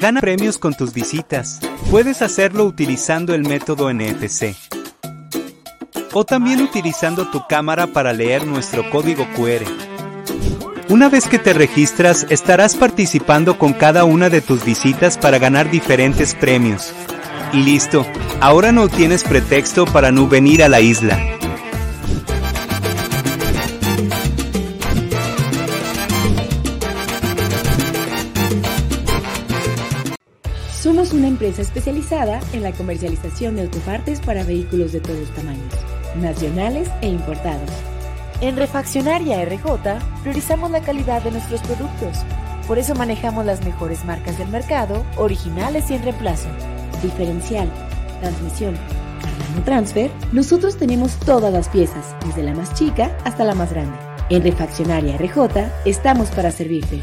Gana premios con tus visitas. Puedes hacerlo utilizando el método NFC. O también utilizando tu cámara para leer nuestro código QR. Una vez que te registras, estarás participando con cada una de tus visitas para ganar diferentes premios. Y listo, ahora no tienes pretexto para no venir a la isla. Empresa especializada en la comercialización de autopartes para vehículos de todos tamaños, nacionales e importados. En Refaccionaria RJ priorizamos la calidad de nuestros productos. Por eso manejamos las mejores marcas del mercado, originales y en reemplazo. Diferencial, transmisión, transfer, nosotros tenemos todas las piezas, desde la más chica hasta la más grande. En Refaccionaria RJ estamos para servirte.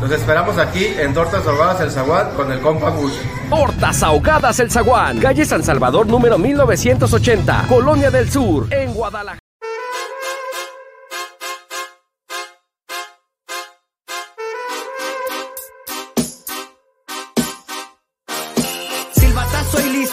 Los esperamos aquí en Tortas Ahogadas El Zaguán con el compa Gus. Tortas Ahogadas El Zaguán, calle San Salvador número 1980, Colonia del Sur, en Guadalajara.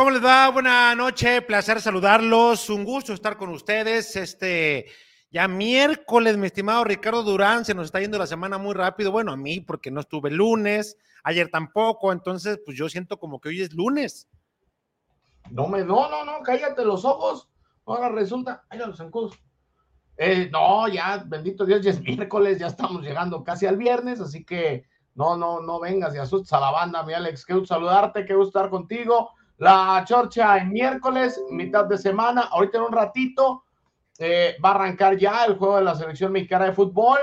¿Cómo les va? Buena noche, placer saludarlos, un gusto estar con ustedes. Este, ya miércoles, mi estimado Ricardo Durán, se nos está yendo la semana muy rápido. Bueno, a mí porque no estuve lunes, ayer tampoco, entonces pues yo siento como que hoy es lunes. No me, no, no, no, cállate los ojos. Ahora resulta, ay, los zancudos. Eh, no, ya, bendito Dios, ya es miércoles, ya estamos llegando casi al viernes, así que no, no, no vengas y asustes a la banda, mi Alex. Qué gusto saludarte, qué gusto estar contigo. La chorcha en miércoles, mitad de semana, ahorita en un ratito eh, va a arrancar ya el juego de la selección mexicana de fútbol,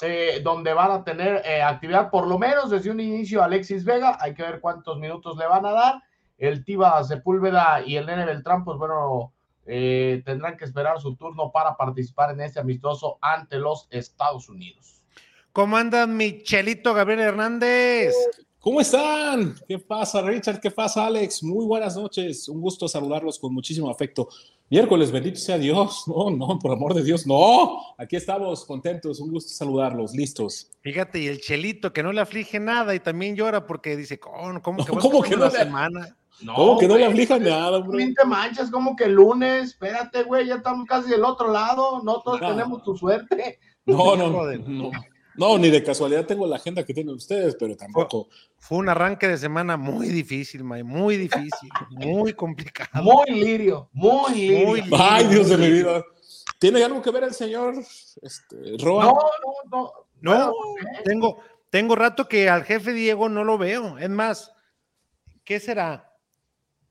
eh, donde van a tener eh, actividad por lo menos desde un inicio Alexis Vega, hay que ver cuántos minutos le van a dar, el Tiba Sepúlveda y el Nene Beltrán, pues bueno, tendrán que esperar su turno para participar en este amistoso ante los Estados Unidos. ¿Cómo anda Michelito Gabriel Hernández? ¿Cómo están? ¿Qué pasa, Richard? ¿Qué pasa, Alex? Muy buenas noches. Un gusto saludarlos con muchísimo afecto. Miércoles, bendito sea Dios. No, no, por amor de Dios, no. Aquí estamos contentos. Un gusto saludarlos, listos. Fíjate, y el Chelito que no le aflige nada y también llora porque dice, ¿cómo, cómo que, ¿Cómo que no la le- semana? No, ¿Cómo que no le aflija nada, bro? Te manchas como que lunes, espérate, güey, ya estamos casi del otro lado, no todos No. tenemos tu suerte. No, no, Joder. no. No, ni de casualidad tengo la agenda que tienen ustedes, pero tampoco. Fue un arranque de semana muy difícil, May, muy difícil, muy complicado. Muy lirio, muy lirio. Muy Ay, Dios de mi vida. ¿Tiene algo que ver el señor este, Roa? No, no, no. No, Bueno, tengo, tengo rato que al jefe Diego no lo veo. Es más, ¿qué será?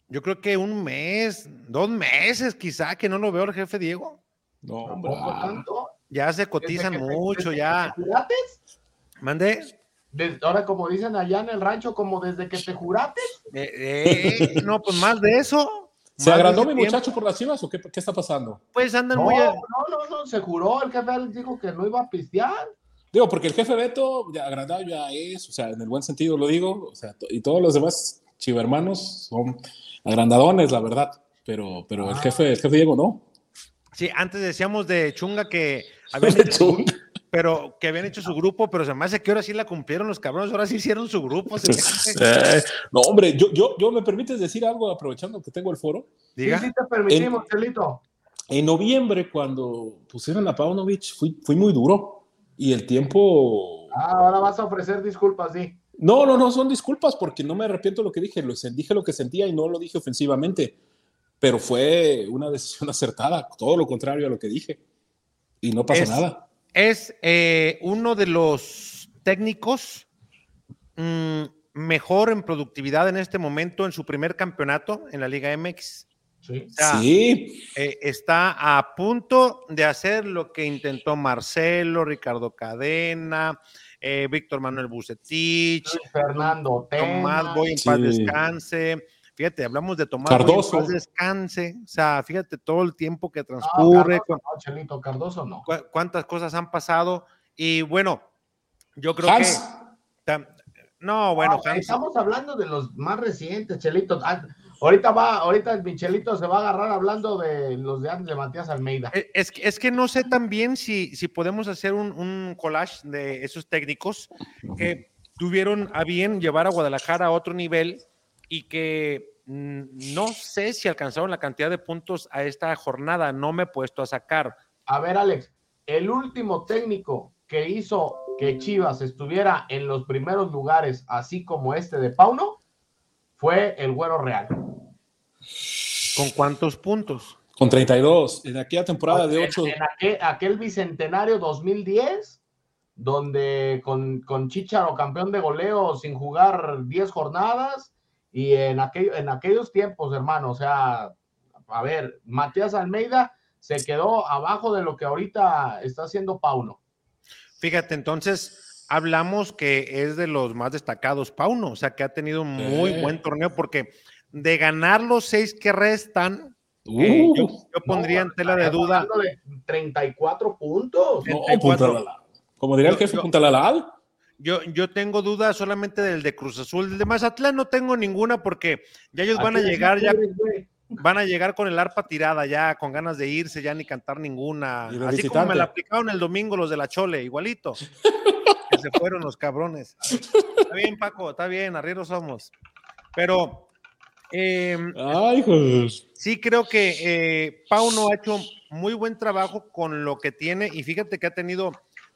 Yo creo que un mes, dos meses quizá que no lo veo al jefe Diego. No, hombre. ¿Tampoco tanto? Ya se cotizan que mucho, desde ya. que te jurates, Mandé. desde- ahora como dicen allá en el rancho, como desde que te jurates. Eh, eh, no, pues más de eso. ¿Se agrandó mi tiempo. muchacho por las chivas o qué, qué está pasando? Pues andan No, muy. no, no, no, se juró, el jefe dijo que no iba a pistear. Digo, porque el jefe Beto, ya agrandado ya es, o sea, en el buen sentido lo digo, o sea, y todos los demás chivermanos son agrandadones, la verdad. Pero, pero el jefe, el jefe Diego no. Sí, antes decíamos de Chunga que habían hecho, pero que habían hecho su grupo, pero se me hace que ahora sí la cumplieron los cabrones, ahora sí hicieron su grupo. Eh, no, hombre, yo, yo, yo me permites decir algo aprovechando que tengo el foro. Diga. Sí, sí te permitimos, en, Chelito. En noviembre, cuando pusieron a Paunovic, fui, fui muy duro y el tiempo. Ah, ahora vas a ofrecer disculpas, sí. No, no, no, son disculpas porque no me arrepiento de lo que dije. Lo, dije lo que sentía y no lo dije ofensivamente. Pero fue una decisión acertada, todo lo contrario a lo que dije. Y no pasa nada. Es eh, uno de los técnicos mmm, mejor en productividad en este momento en su primer campeonato en la Liga MX. Sí. O sea, sí. Eh, está a punto de hacer lo que intentó Marcelo, Ricardo Cadena, eh, Víctor Manuel Bucetich, Fernando Tomás Boy en paz descanse. Fíjate, hablamos de Tomás Cardoso. Descanse. O sea, fíjate todo el tiempo que transcurre. No, Cardoso, no, Chelito, Cardoso no. Cu cuántas cosas han pasado. Y bueno, yo creo Hans. que. No, bueno, Hans. Estamos hablando de los más recientes, Chelito. Ahorita va, ahorita el Michelito se va a agarrar hablando de los de antes de Matías Almeida. Es, es que no sé también si, si podemos hacer un, un, collage de esos técnicos que tuvieron a bien llevar a Guadalajara a otro nivel y que no sé si alcanzaron la cantidad de puntos a esta jornada, no me he puesto a sacar. A ver, Alex, el último técnico que hizo que Chivas estuviera en los primeros lugares, así como este de Pauno, fue el Güero Real. ¿Con cuántos puntos? Con 32. En aquella temporada de 8. En, en aquel, aquel, bicentenario 2010, donde con, con Chicharo, campeón de goleo, sin jugar 10 jornadas, y en, aquel, en aquellos tiempos, hermano, o sea, a ver, Matías Almeida se quedó abajo de lo que ahorita está haciendo Pauno. Fíjate, entonces hablamos que es de los más destacados Pauno, o sea que ha tenido un muy eh. buen torneo porque de ganar los seis que restan, Uh, eh, yo, yo, pondría no, en tela de duda. De 34 puntos. 34. No, como diría el jefe, punta la lal. Yo, yo tengo dudas solamente del de Cruz Azul. El de Mazatlán no tengo ninguna porque ya ellos van a llegar, ya van a llegar con el arpa tirada, ya con ganas de irse, ya ni cantar ninguna. Así visitante. como me la aplicaron el domingo los de la Chole, igualito. que se fueron los cabrones. Está bien, Paco, está bien, arrieros somos. Pero eh, Ay. Sí, creo que eh, Pauno ha hecho muy buen trabajo con lo que tiene y fíjate que ha tenido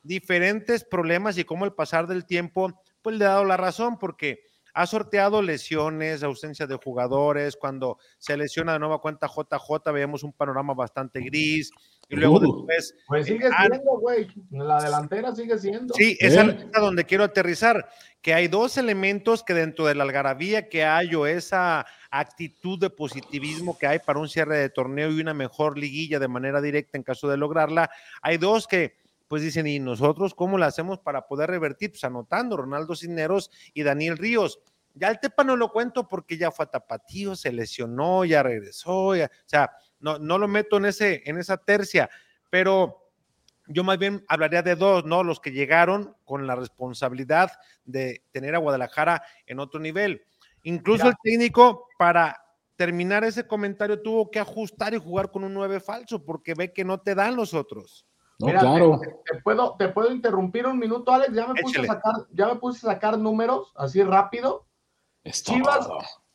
diferentes problemas y cómo el pasar del tiempo pues le ha dado la razón porque ha sorteado lesiones, ausencia de jugadores, cuando se lesiona de nueva cuenta JJ veíamos un panorama bastante gris y luego Uh. después Pues sigue siendo, güey. La delantera sigue siendo. Sí, es a donde quiero aterrizar, que hay dos elementos que dentro de la algarabía que hay o esa actitud de positivismo que hay para un cierre de torneo y una mejor liguilla de manera directa en caso de lograrla, hay dos que pues dicen, ¿y nosotros cómo la hacemos para poder revertir? Pues anotando Ronaldo Cisneros y Daniel Ríos. Ya el Tepa no lo cuento porque ya fue a Tapatío, se lesionó, ya regresó, ya, o sea, no, no lo meto en, ese, en esa tercia, pero yo más bien hablaría de dos, ¿no? Los que llegaron con la responsabilidad de tener a Guadalajara en otro nivel. Incluso el técnico para terminar ese comentario tuvo que ajustar y jugar con un 9 falso porque ve que no te dan los otros. No, Mira, claro. Te, te, puedo, ¿Te puedo interrumpir un minuto, Alex? Ya me, puse a sacar, ya me puse a sacar números así rápido. Chivas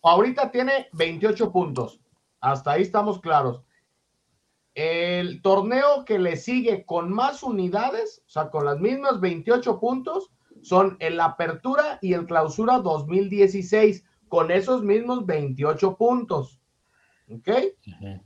ahorita tiene 28 puntos. Hasta ahí estamos claros. El torneo que le sigue con más unidades, o sea, con las mismas 28 puntos, son el Apertura y el Clausura 2016, con esos mismos 28 puntos. ¿Ok?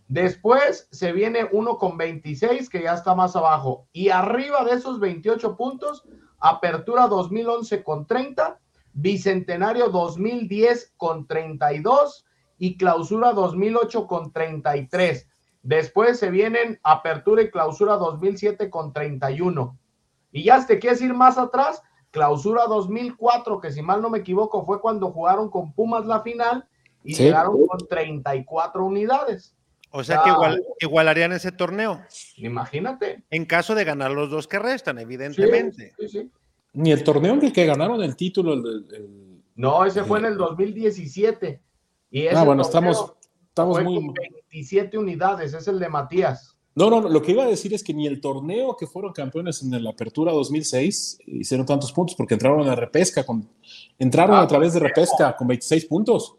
Después se viene uno con 26, que ya está más abajo. Y arriba de esos 28 puntos, Apertura 2011 con 30, Bicentenario 2010 con 32 y Clausura 2008 con 33. Después se vienen Apertura y Clausura 2007 con 31. Y ya te quieres ir más atrás, Clausura 2004, que si mal no me equivoco fue cuando jugaron con Pumas la final y sí. llegaron con 34 unidades. O sea que igual, igualarían ese torneo. Imagínate. En caso de ganar los dos que restan, evidentemente. Sí, sí, sí. Ni el torneo en el que ganaron el título, el, el No, ese fue en el 2017. Y ese ah, bueno, estamos, estamos fue muy... con 27 unidades, es el de Matías. No, no, no, lo que iba a decir es que ni el torneo que fueron campeones en la Apertura 2006 hicieron tantos puntos porque entraron a repesca, con, entraron Ah, a través de repesca con 26 puntos.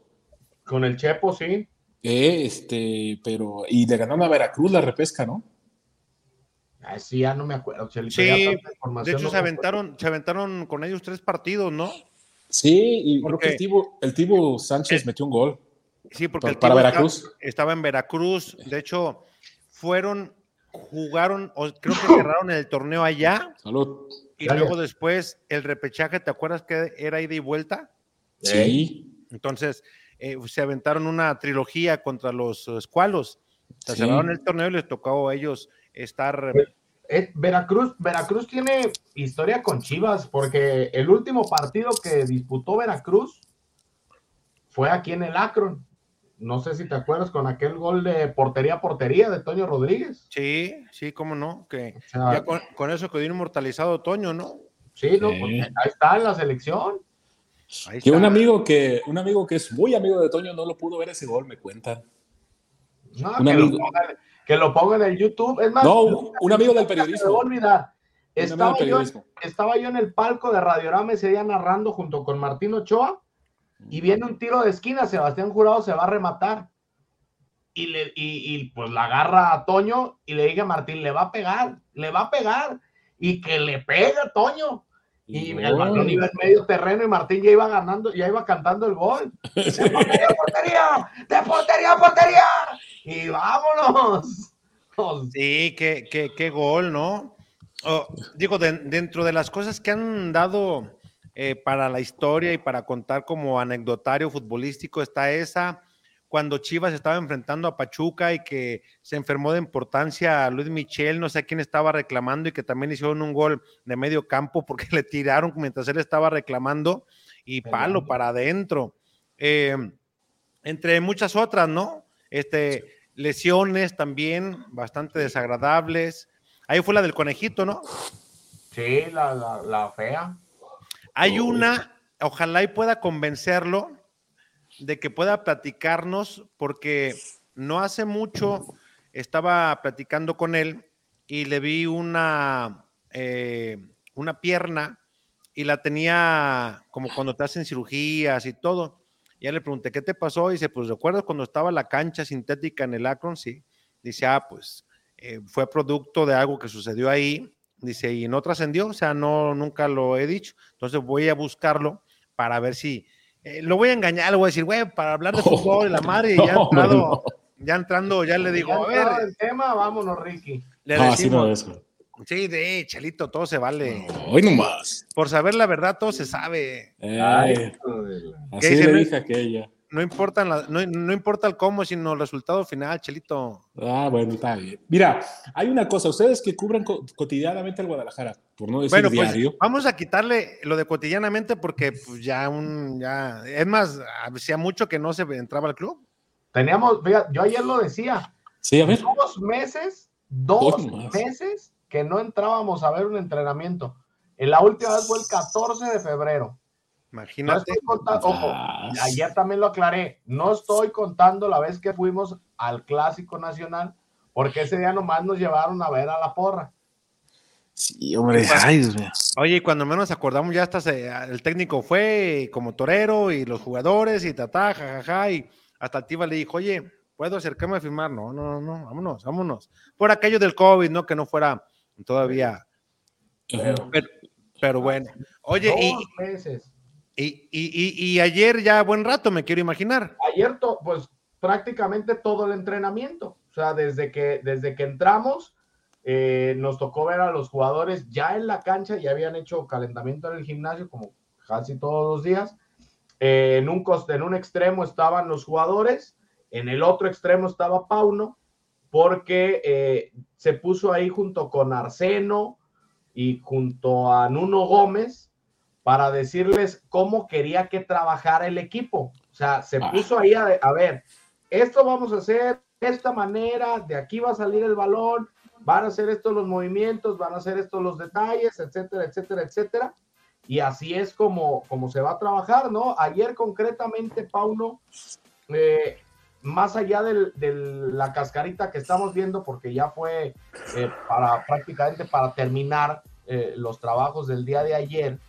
Con el Chepo, sí. Eh, este, pero, y le ganaron a Veracruz la repesca, ¿no? Ay, sí, ya no me acuerdo. Sí, De hecho, no se aventaron, se aventaron con ellos tres partidos, ¿no? Sí, y creo que el Tibo, el Tibo Sánchez metió un gol. Sí, porque el para Veracruz. Estaba, estaba en Veracruz. De hecho, fueron, jugaron, o creo que cerraron el torneo allá. Salud. Y Gracias. luego después el repechaje, ¿te acuerdas que era ida y vuelta? Sí. Entonces eh, se aventaron una trilogía contra los eh, escualos. Se Sí. cerraron el torneo y les tocó a ellos estar. Eh, Veracruz, Veracruz tiene historia con Chivas, porque el último partido que disputó Veracruz fue aquí en el Akron. No sé si te acuerdas con aquel gol de portería a portería de Toño Rodríguez. Sí, sí, cómo no. Que O sea, ya con, con eso quedó inmortalizado Toño, ¿no? sí, no, Sí. pues, ahí está en la selección. Ahí Que está. un amigo que, un amigo que es muy amigo de Toño no lo pudo ver ese gol, me cuentan. No, Un que, lo amigo. pongan, que lo en el YouTube. Es más, No, un amigo del periodismo. olvidar. Estaba del yo, estaba yo en el palco de Radiorama ese día narrando junto con Martín Ochoa y viene un tiro de esquina, Sebastián Jurado se va a rematar. Y, le, y, y, pues la agarra a Toño y le dice a Martín, le va a pegar, le va a pegar. Y que le pega a Toño. Y el balón iba en medio terreno y Martín ya iba ganando, ya iba cantando el gol. De portería, a portería, de portería, a portería. Y vámonos. Sí, qué, qué, qué gol, ¿no? Oh, digo, de- dentro de las cosas que han dado eh, para la historia y para contar como anecdotario futbolístico está esa, cuando Chivas estaba enfrentando a Pachuca y que se enfermó de importancia a Luis Michel, no sé quién estaba reclamando y que también hicieron un gol de medio campo porque le tiraron mientras él estaba reclamando y palo para adentro. Eh, entre muchas otras, ¿no? Este, lesiones también bastante desagradables. Ahí fue la del conejito, ¿no? sí, la, la, la fea. Hay una, ojalá y pueda convencerlo de que pueda platicarnos, porque no hace mucho estaba platicando con él y le vi una, eh, una pierna y la tenía como cuando te hacen cirugías y todo. Ya le pregunté, ¿qué te pasó? Y dice, pues recuerdas cuando estaba la cancha sintética en el Akron, sí. Dice, ah, pues eh, fue producto de algo que sucedió ahí. Dice, y no trascendió, o sea, no, nunca lo he dicho. Entonces voy a buscarlo para ver si, eh, lo voy a engañar, le voy a decir, güey, para hablar de fútbol y la madre, y ya No, entrado, no. ya entrando, ya le digo, Ya a ver, el tema, vámonos, Ricky. le Ah, sí, no sí, de Chalito, todo se vale. Hoy nomás. Por saber la verdad, todo se sabe. Eh, así ¿Qué dice, le dije aquella. No importa, la- no, no importa el cómo, sino el resultado final, Chelito. Ah, bueno, está bien. Mira, hay una cosa, ustedes que cubren co- cotidianamente al Guadalajara, por no decir Bueno, pues diario. vamos a quitarle lo de cotidianamente porque pues, ya un, ya, es más, hacía mucho que no se entraba al club. Teníamos, yo ayer lo decía, Sí, a ver. dos meses, dos Dos meses que no entrábamos a ver un entrenamiento. En la última vez fue el 14 de febrero. No Imagínate. estoy contando, ojo, Ah, ayer también lo aclaré, no estoy contando la vez que fuimos al Clásico Nacional, porque ese día nomás nos llevaron a ver a la porra. Sí, hombre. Ay, Dios mío. Oye, y cuando menos acordamos, ya hasta se- el técnico fue como torero y los jugadores y tatá, jajaja, y hasta Tiva le dijo, oye, ¿puedo acercarme a firmar? No, no, no, vámonos, vámonos. Por aquello del COVID, ¿no? Que no fuera todavía, pero, pero bueno. Oye, y, dos meses. y, y- y- y ayer ya buen rato, me quiero imaginar. Ayer, pues prácticamente todo el entrenamiento, o sea, desde que, desde que entramos, eh, nos tocó ver a los jugadores ya en la cancha, ya habían hecho calentamiento en el gimnasio, como casi todos los días. Eh, en, un coste, en un extremo estaban los jugadores, en el otro extremo estaba Pauno, porque eh, se puso ahí junto con Arseno y junto a Nuno Gómez para decirles cómo quería que trabajara el equipo. O sea, se Ah. puso ahí a, a ver, esto vamos a hacer de esta manera, de aquí va a salir el balón, van a hacer estos los movimientos, van a hacer estos los detalles, etcétera, etcétera, etcétera. y así es como, como se va a trabajar, ¿no? Ayer concretamente, Pauno, eh, más allá de la cascarita que estamos viendo, porque ya fue eh, para prácticamente para terminar eh, los trabajos del día de ayer,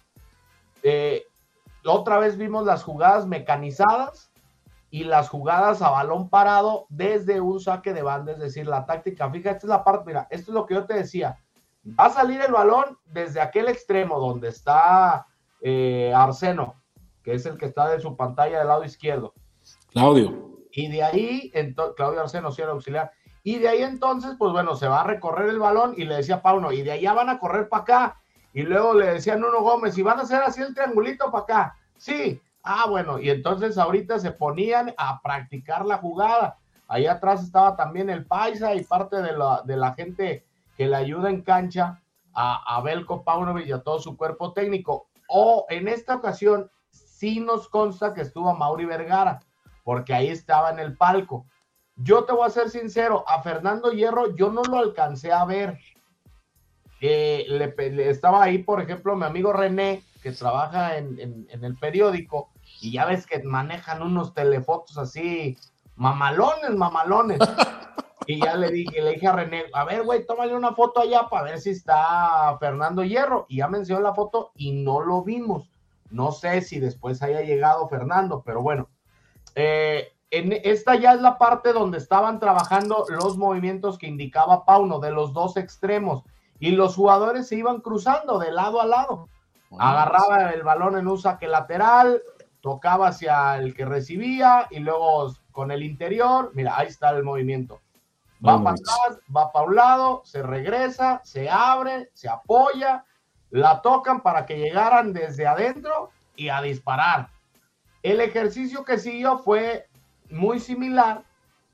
otra vez vimos las jugadas mecanizadas y las jugadas a balón parado desde un saque de banda, es decir, la táctica fija. Esta es la parte, mira, esto es lo que yo te decía. Va a salir el balón desde aquel extremo donde está eh, Arseno, que es el que está de su pantalla del lado izquierdo. Claudio. Y de ahí, Claudio Arseno, sí, auxiliar. Y de ahí entonces, pues bueno, se va a recorrer el balón y le decía Pauno, y de allá van a correr para acá. Y luego le decía Nuno Gómez, y van a hacer así el triangulito para acá. Sí, ah, bueno, y entonces ahorita se ponían a practicar la jugada. Ahí atrás estaba también el Paisa y parte de la, de la gente que le ayuda en cancha a, a Belko Paunovic y a todo su cuerpo técnico. O en esta ocasión sí nos consta que estuvo Mauri Vergara, porque ahí estaba en el palco. Yo te voy a ser sincero, a Fernando Hierro yo no lo alcancé a ver. Eh, le, estaba ahí, por ejemplo, mi amigo René, que trabaja en, el periódico, y ya ves que manejan unos telefotos así, mamalones, mamalones. y ya le dije, le dije a René, a ver, güey, tómale una foto allá para ver si está Fernando Hierro. Y ya mencionó la foto y no lo vimos. No sé si después haya llegado Fernando, pero bueno. Eh, en esta ya es la parte donde estaban trabajando los movimientos que indicaba Pauno de los dos extremos y los jugadores se iban cruzando de lado a lado. Agarraba el balón en un saque lateral, tocaba hacia el que recibía y luego con el interior, mira, ahí está el movimiento. Va para atrás, va para un lado, se regresa, se abre, se apoya, la tocan para que llegaran desde adentro y a disparar. El ejercicio que siguió fue muy similar.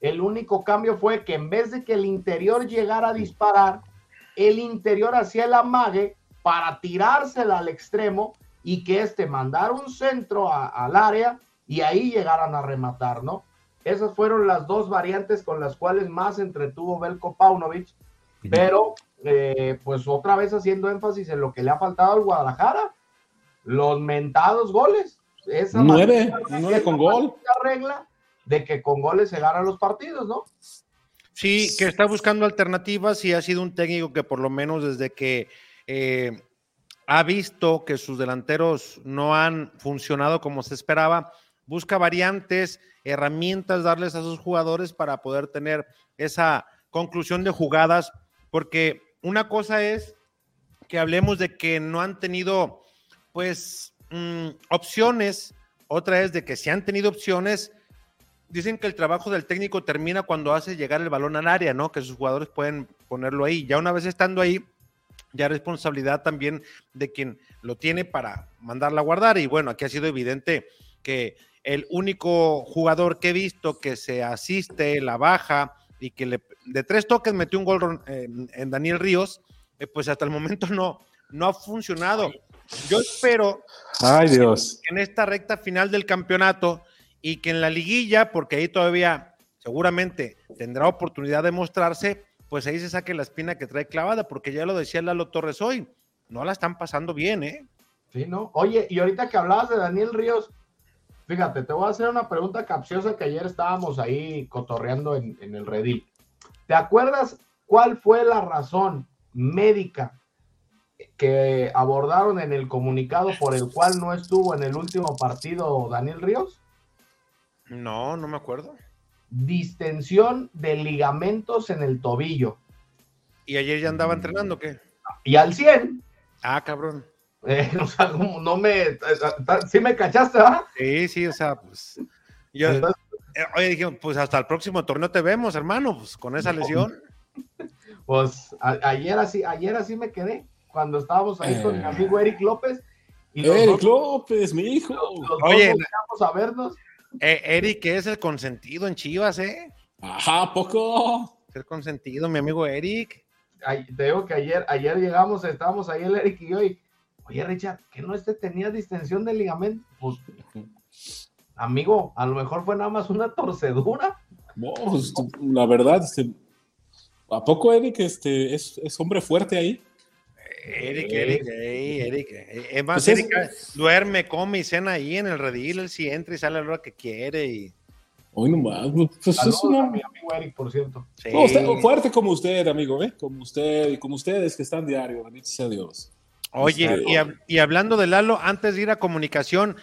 El único cambio fue que en vez de que el interior llegara a disparar, el interior hacía el amague para tirársela al extremo y que este mandara un centro al área y ahí llegaran a rematar, ¿no? Esas fueron las dos variantes con las cuales más entretuvo Belko Paunovic, pero eh, pues otra vez haciendo énfasis en lo que le ha faltado al Guadalajara, los mentados goles. Esa nueve, nueve con gol. regla de que con goles se ganan los partidos, ¿no? Sí, que está buscando alternativas y ha sido un técnico que por lo menos desde que eh, ha visto que sus delanteros no han funcionado como se esperaba, busca variantes, herramientas, darles a sus jugadores para poder tener esa conclusión de jugadas, porque una cosa es que hablemos de que no han tenido, pues, mm, opciones, otra es de que si han tenido opciones, dicen que el trabajo del técnico termina cuando hace llegar el balón al área, ¿no? Que sus jugadores pueden ponerlo ahí. Ya una vez estando ahí, ya responsabilidad también de quien lo tiene para mandarla a guardar. Y bueno, aquí ha sido evidente que el único jugador que he visto que se asiste, la baja y que le, de tres toques metió un gol en, Daniel Ríos, eh, pues hasta el momento no, no ha funcionado. Yo espero Ay, Dios. en esta recta final del campeonato y que en la liguilla, porque ahí todavía seguramente tendrá oportunidad de mostrarse, pues ahí se saque la espina que trae clavada, porque ya lo decía Lalo Torres hoy, no la están pasando bien, ¿eh? Sí, ¿no? Oye, y ahorita que hablabas de Daniel Ríos, fíjate, te voy a hacer una pregunta capciosa que ayer estábamos ahí cotorreando en, el redil. ¿Te acuerdas cuál fue la razón médica que abordaron en el comunicado por el cual no estuvo en el último partido Daniel Ríos? No, no me acuerdo distensión de ligamentos en el tobillo. ¿Y ayer ya andaba entrenando qué? Y al 100. Ah, cabrón. Eh, o sea, no me. ¿Sí me cachaste, ¿verdad? Sí, sí, o sea, pues. Yo, eh, oye, dije, pues hasta el próximo torneo te vemos, hermano, pues con esa lesión. Pues ayer así, ayer así me quedé, cuando estábamos ahí con mi eh. amigo Eric López. Y Eric López, mi hijo. oye, a vernos eh, Eric es el consentido en Chivas, ¿eh? Ajá, poco. el consentido, mi amigo Eric. te digo que ayer, ayer llegamos, estábamos ahí el Eric y yo, y, oye Richard, ¿que no este tenía distensión de ligamento? Pues, amigo, a lo mejor fue nada más una torcedura. No, pues, la verdad, este, ¿a poco Eric este, es, hombre fuerte ahí? Eric, Eric, ey, Eric. Es más, Pues es- Eric, duerme, come y cena ahí en el redil, él sí entra y sale a la hora que quiere y... Hoy nomás, pues es Saludos una- a mi amigo Eric, por cierto. Sí. No, usted- fuerte como usted, amigo, ¿eh? Como usted y como ustedes que están diario, bendito sea Dios. Oye, Este- y, hab- y hablando de Lalo, antes de ir a comunicación,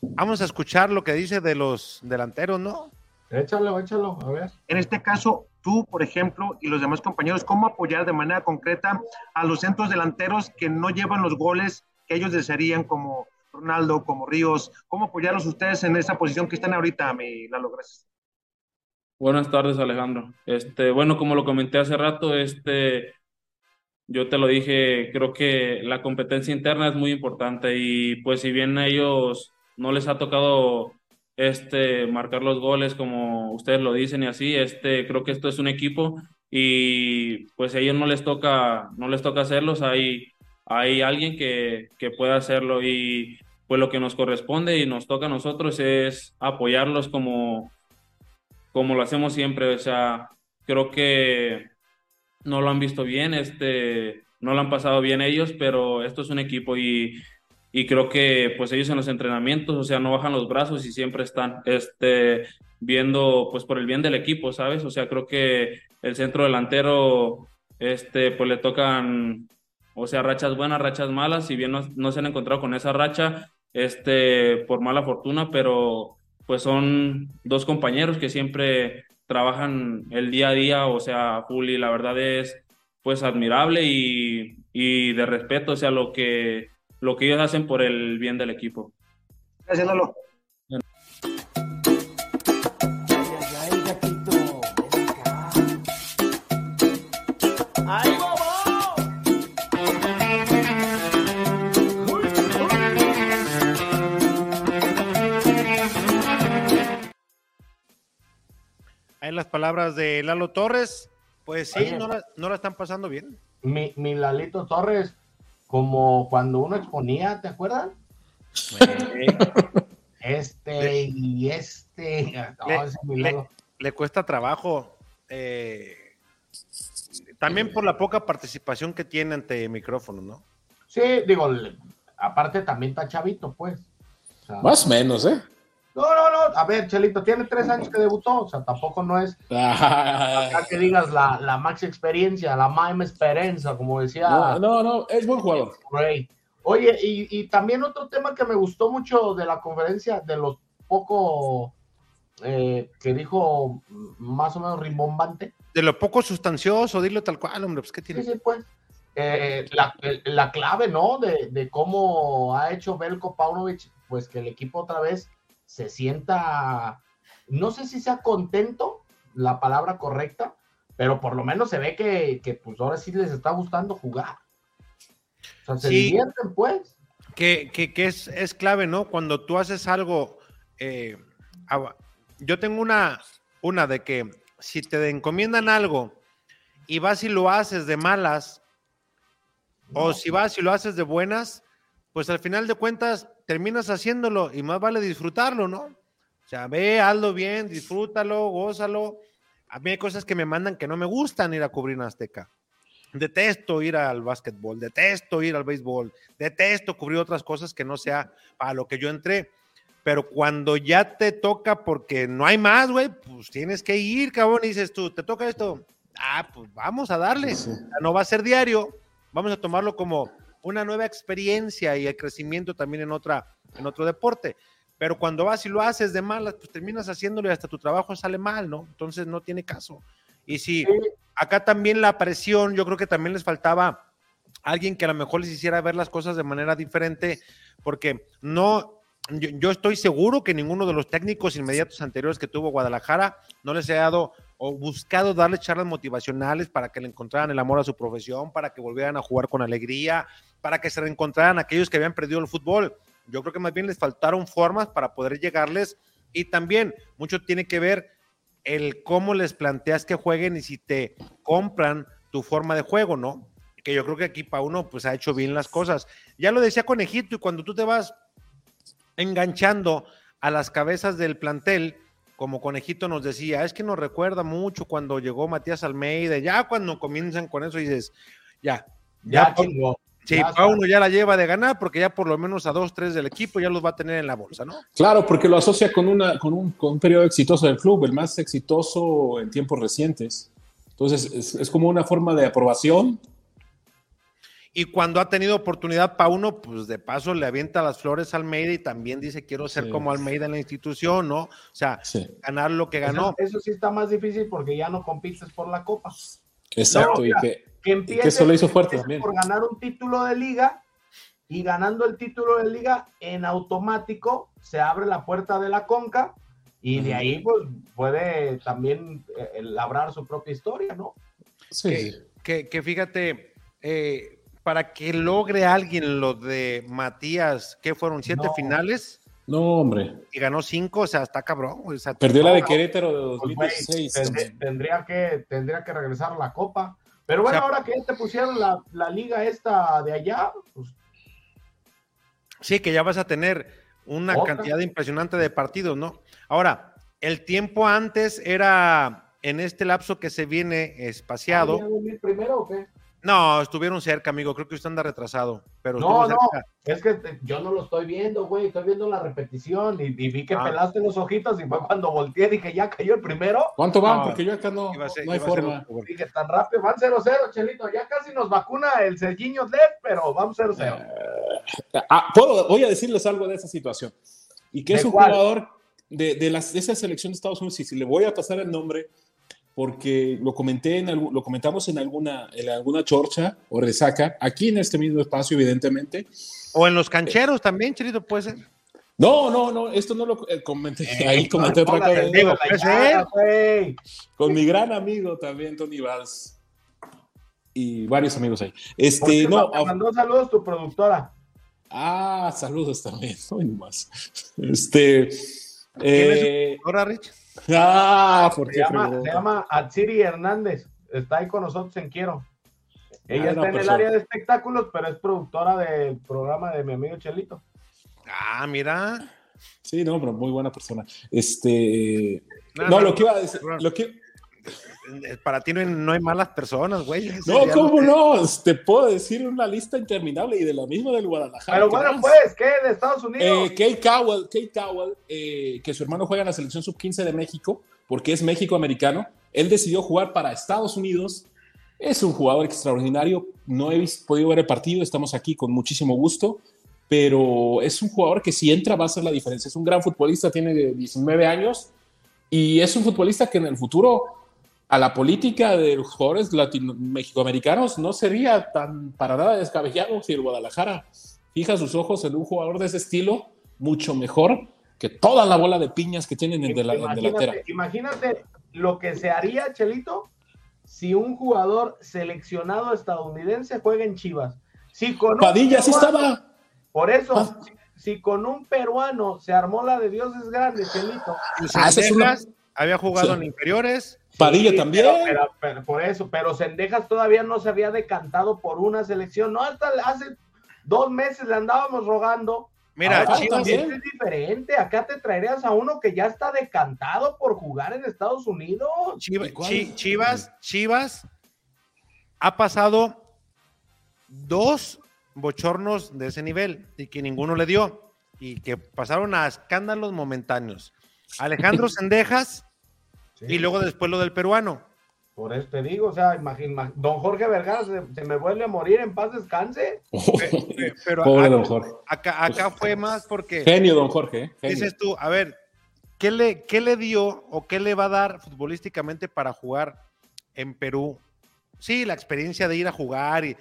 vamos a escuchar lo que dice de los delanteros, ¿no? Échalo, échalo, a ver. En este caso, tú, por ejemplo, y los demás compañeros, ¿cómo apoyar de manera concreta a los centros delanteros que no llevan los goles que ellos desearían, como Ronaldo, como Ríos? ¿Cómo apoyarlos ustedes en esa posición que están ahorita, mi Lalo? Gracias. Buenas tardes, Alejandro. Este, bueno, como lo comenté hace rato, este, yo te lo dije, creo que la competencia interna es muy importante y pues si bien a ellos no les ha tocado este marcar los goles como ustedes lo dicen y así, este, creo que esto es un equipo y pues a ellos no les toca, no les toca hacerlos, hay, hay alguien que, que pueda hacerlo y pues lo que nos corresponde y nos toca a nosotros es apoyarlos como como lo hacemos siempre, o sea, creo que no lo han visto bien, este, no lo han pasado bien ellos, pero esto es un equipo y, y creo que pues ellos en los entrenamientos, o sea, no bajan los brazos y siempre están, este, viendo pues por el bien del equipo, ¿sabes? O sea, creo que el centro delantero, este, pues le tocan, o sea, rachas buenas, rachas malas, si bien no, no se han encontrado con esa racha, este, por mala fortuna, pero pues son dos compañeros que siempre trabajan el día a día, o sea, y la verdad es pues admirable y, y de respeto, o sea, lo que, lo que ellos hacen por el bien del equipo. Gracias, Lalo. Ahí las palabras de Lalo Torres, pues sí, Oye. no la, no la están pasando bien. Mi, mi Lalito Torres, como cuando uno exponía, ¿te acuerdas? Este y este. No, Le- le- cuesta trabajo. eh, también por la poca participación que tiene ante micrófono, ¿no? Sí, digo, aparte también está chavito, pues. O sea, Más o menos, ¿eh? No, no, no. A ver, Chelito, tiene tres años que debutó. O sea, tampoco no es acá que digas la, la max experiencia, la más experiencia, como decía. No, no, no, es buen jugador. Ray. Oye, y, y también otro tema que me gustó mucho de la conferencia, de lo poco eh, que dijo más o menos rimbombante. De lo poco sustancioso, dilo tal cual, hombre, pues qué tiene. Sí, sí, pues. Eh, la, la clave, ¿no? De, de cómo ha hecho Belko Paunovic, pues que el equipo otra vez se sienta, no sé si sea contento, la palabra correcta, pero por lo menos se ve que, que pues ahora sí les está gustando jugar. O sea, se Sí. divierten, pues. que, que- que es, es clave, ¿no? Cuando tú haces algo, eh, yo tengo una, una de que si te encomiendan algo y vas y lo haces de malas, o si vas y lo haces de buenas, pues al final de cuentas terminas haciéndolo y más vale disfrutarlo, ¿no? O sea, ve, hazlo bien, disfrútalo, gózalo. A mí hay cosas que me mandan que no me gustan ir a cubrir en Azteca. Detesto ir al básquetbol, detesto ir al béisbol, detesto cubrir otras cosas que no sea para lo que yo entré. Pero cuando ya te toca porque no hay más, güey, pues tienes que ir, cabrón, y dices tú, ¿te toca esto? Ah, pues vamos a darle. No va a ser diario, vamos a tomarlo como una nueva experiencia y el crecimiento también en, otra, en otro deporte. Pero cuando vas y lo haces de malas, pues terminas haciéndolo y hasta tu trabajo sale mal, ¿no? Entonces no tiene caso. Y si acá también la presión, yo creo que también les faltaba alguien que a lo mejor les hiciera ver las cosas de manera diferente, porque no, yo, yo estoy seguro que ninguno de los técnicos inmediatos anteriores que tuvo Guadalajara no les ha dado o buscado darle charlas motivacionales para que le encontraran el amor a su profesión, para que volvieran a jugar con alegría, para que se reencontraran aquellos que habían perdido el fútbol. Yo creo que más bien les faltaron formas para poder llegarles y también mucho tiene que ver el cómo les planteas que jueguen y si te compran tu forma de juego, ¿no? Que yo creo que aquí Pauno pues ha hecho bien las cosas. Ya lo decía Conejito y cuando tú te vas enganchando a las cabezas del plantel, como Conejito nos decía, es que nos recuerda mucho cuando llegó Matías Almeida, ya cuando comienzan con eso dices, ya, Ya chingó. Sí, Pauno ya la lleva de ganar porque ya por lo menos a dos, tres del equipo ya los va a tener en la bolsa, ¿no? Claro, porque lo asocia con, una, con, un, con un periodo exitoso del club, el más exitoso en tiempos recientes. Entonces, es, es como una forma de aprobación y cuando ha tenido oportunidad Pauno, pues de paso le avienta las flores a Almeida y también dice quiero ser Sí. como Almeida en la institución, ¿no? O sea, ganar lo que ganó. Eso, eso sí está más difícil porque ya no compites por la copa. Exacto, No, y que, que empiece, que eso lo hizo fuerte también. por ganar un título de liga y ganando el título de liga en automático se abre la puerta de la conca y de ahí pues puede también eh, labrar su propia historia, ¿no? que, que- que fíjate, eh, para que logre alguien lo de Matías, que fueron siete No. finales No, hombre. y ganó cinco, o sea, está cabrón. güey, o sea, Perdió la de Querétaro de Pues, güey, 2016. tendría, tendría que, tendría que regresar a la copa. Pero bueno, O sea, ahora que ya te pusieron la, la liga esta de allá, pues Sí, que ya vas a tener una Otra. cantidad impresionante de partidos, ¿no? Ahora, el tiempo antes era en este lapso que se viene espaciado. ¿Había un mil primero o qué? No, estuvieron cerca, amigo. Creo que usted anda retrasado. Pero No, no, es que te- yo no lo estoy viendo, güey, estoy viendo la repetición y, y vi que Ah. pelaste los ojitos y fue cuando volteé y dije, ya cayó el primero. ¿Cuánto van? No, Porque yo acá no, iba a ser- no hay iba a ser forma. un- Dije, tan rápido, van 0-0, Chelito, ya casi nos vacuna el Sergiño Led, pero vamos 0-0. Ah, puedo, voy a decirles algo de esa situación. Y que es ¿De un cuál? jugador de, de, las, de esa selección de Estados Unidos, y si le voy a pasar el nombre, porque lo comenté en lo comentamos en alguna, en alguna chorcha o resaca, aquí en este mismo espacio, evidentemente. O en los cancheros también, Chirito, puede ser. No, no, no, esto no lo eh, comenté. Ahí comenté otra cosa. Digo. Con mi gran amigo también, Tony Valls. Y varios amigos ahí. Este, no, te mandó saludos tu productora. Ah, saludos también, hoy nomás. Este. ¿Quién es eh, Rich? ah, ¿por Se llama, se llama Atsiri Hernández. Está ahí con nosotros en Quiero. Ella Ah, está no, en el persona. área de espectáculos, pero es productora del programa de mi amigo Chelito. Ah, mira. Sí, no, pero muy buena persona. Este. No, No, no, lo que iba a decir. Lo que, Para ti no hay, no hay malas personas, güey. No, ¿cómo no? Te puedo decir una lista interminable y de la misma del Guadalajara. Pero ¿qué bueno, más? pues, ¿qué? De Estados Unidos. Eh, Kate Cowell, Kate Cowell eh, que su hermano juega en la selección sub-15 de México, porque es México-americano. Él decidió jugar para Estados Unidos. Es un jugador extraordinario. No he podido ver el partido, estamos aquí con muchísimo gusto, pero es un jugador que si entra va a hacer la diferencia. Es un gran futbolista, tiene 19 años y es un futbolista que en el futuro a la política de los jugadores latino mexicoamericanos no sería tan para nada descabellado si el Guadalajara fija sus ojos en un jugador de ese estilo mucho mejor que toda la bola de piñas que tienen en, dela- en delantera. Imagínate, lo que se haría, Chelito, si un jugador seleccionado estadounidense juega en Chivas. Si con un Padilla sí estaba. Por eso, Ah. si, si con un peruano se armó la de Dios es grande, Chelito. El Ah, esa es una- había jugado Sí. en inferiores. Padilla Sí, también. Pero, pero- pero por eso, pero Sendejas todavía no se había decantado por una selección. No, hasta hace dos meses le andábamos rogando. Mira, Ahora, Chivas, esto es diferente. Acá te traerías a uno que ya está decantado por jugar en Estados Unidos. Chivas, Chivas ha pasado dos bochornos de ese nivel y que ninguno le dio y que pasaron a escándalos momentáneos. Alejandro Sendejas y luego después lo del peruano. Por eso te digo, o sea, imagina, don Jorge Vergara se, se me vuelve a morir en paz descanse. Pe- Pero Pobre acá, don Jorge. acá, acá fue más porque Genio, don Jorge. ¿eh? Genio. dices tú, a ver, ¿qué le, ¿qué le dio o qué le va a dar futbolísticamente para jugar en Perú? Sí, la experiencia de ir a jugar, y,